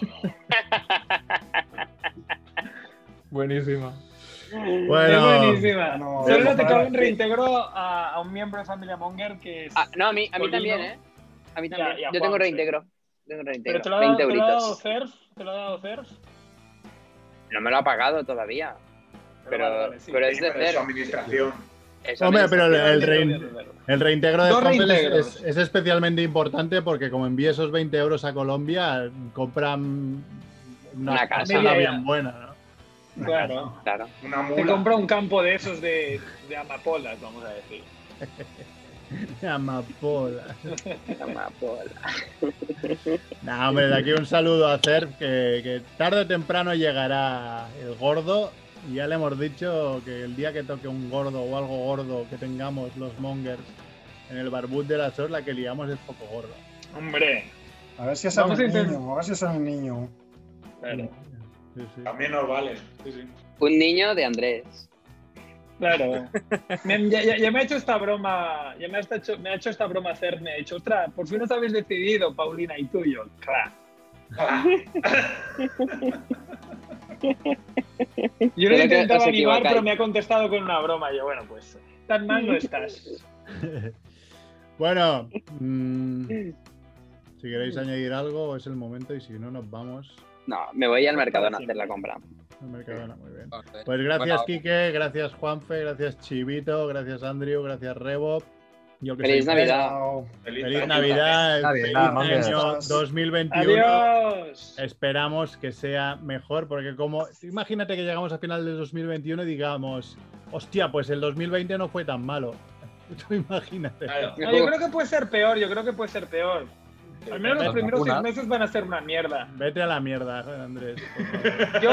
Buenísima. Bueno, es buenísima. no, Solo te cabe un reintegro a, a un miembro de familia Monger que es. Ah, no, a mí, a mí también, ¿eh? A mí también. ya, Yo tengo Juan, reintegro. Tengo reintegro. pero te lo, ha dado, 20 te lo ha dado euritos. Cerf. Te lo ha dado Cerf. No me lo ha pagado todavía. Pero, vale, vale, sí. pero es de pero su cero. administración. Es Hombre, pero el, el Reintegro rein- el reintegro de Hampel es, es- es especialmente importante porque como envíe esos 20 euros a Colombia, compran una, Una casa. bien buena, ¿no? Claro. Claro. Una Te mula. compra un campo de esos de, de amapolas, vamos a decir. Amapola. Amapola. No, hombre, de aquí un saludo a Cerf, que, que tarde o temprano llegará el gordo. Y ya le hemos dicho que el día que toque un gordo o algo gordo que tengamos los mongers en el barbud de la SOR, la que liamos es poco gordo. Hombre. A ver si es intentar- niño, a ver si es el niño. Claro. Sí, sí. También nos vale. Sí, sí. Un niño de Andrés. Claro. Me- ya, ya- ya me ha hecho esta broma, ya me ha, hecho, me ha hecho esta broma hacer, me ha dicho, ostras, por fin os habéis decidido, Paulina y tú y yo. Claro. Yo le intentaba animar, pero me ha contestado con una broma. Yo, bueno, pues tan mal no estás. Bueno, mm, Si queréis añadir algo, es el momento y si no, nos vamos No, me voy al Mercadona a hacer la compra. Al Mercadona. Muy bien. Joder. Pues gracias, Bueno, Quique, gracias, Juanfe, gracias, Chivito, gracias, Andrew, gracias, Rebo. Yo que Feliz soy- Navidad. Feliz, Feliz Navidad. Navidad, Navidad, feliz año 2021. Adiós. Esperamos que sea mejor, porque como imagínate que llegamos a final del 2021 y digamos, hostia, pues el 2020 no fue tan malo. Tú imagínate. Claro. No, yo creo que puede ser peor, yo creo que puede ser peor. Al menos los primeros seis vacunas. meses van a ser una mierda. Vete a la mierda, Andrés. Yo,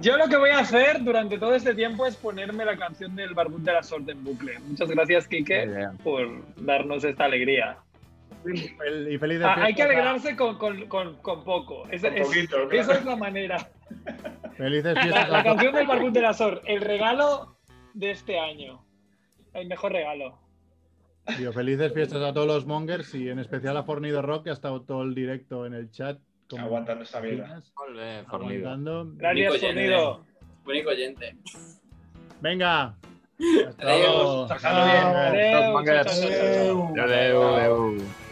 yo lo que voy a hacer durante todo este tiempo es ponerme la canción del Barbud de la Sorte en bucle. Muchas gracias, bien. por darnos esta alegría. Y felices Ah, hay que alegrarse con, con- con- con poco. Es- poquito, claro. esa es la manera. Felices fiestas la canción del Barbud de la Sor, el regalo de este año. El mejor regalo. Tío, felices fiestas a todos los mongers y en especial a Fornido Rock que ha estado todo el directo en el chat. como Aguantando esta mierda. fornido. aguantando. Gracias, sonido. Único oyente. Venga. Hasta Adiós, luego. chao, chao, chao, chao.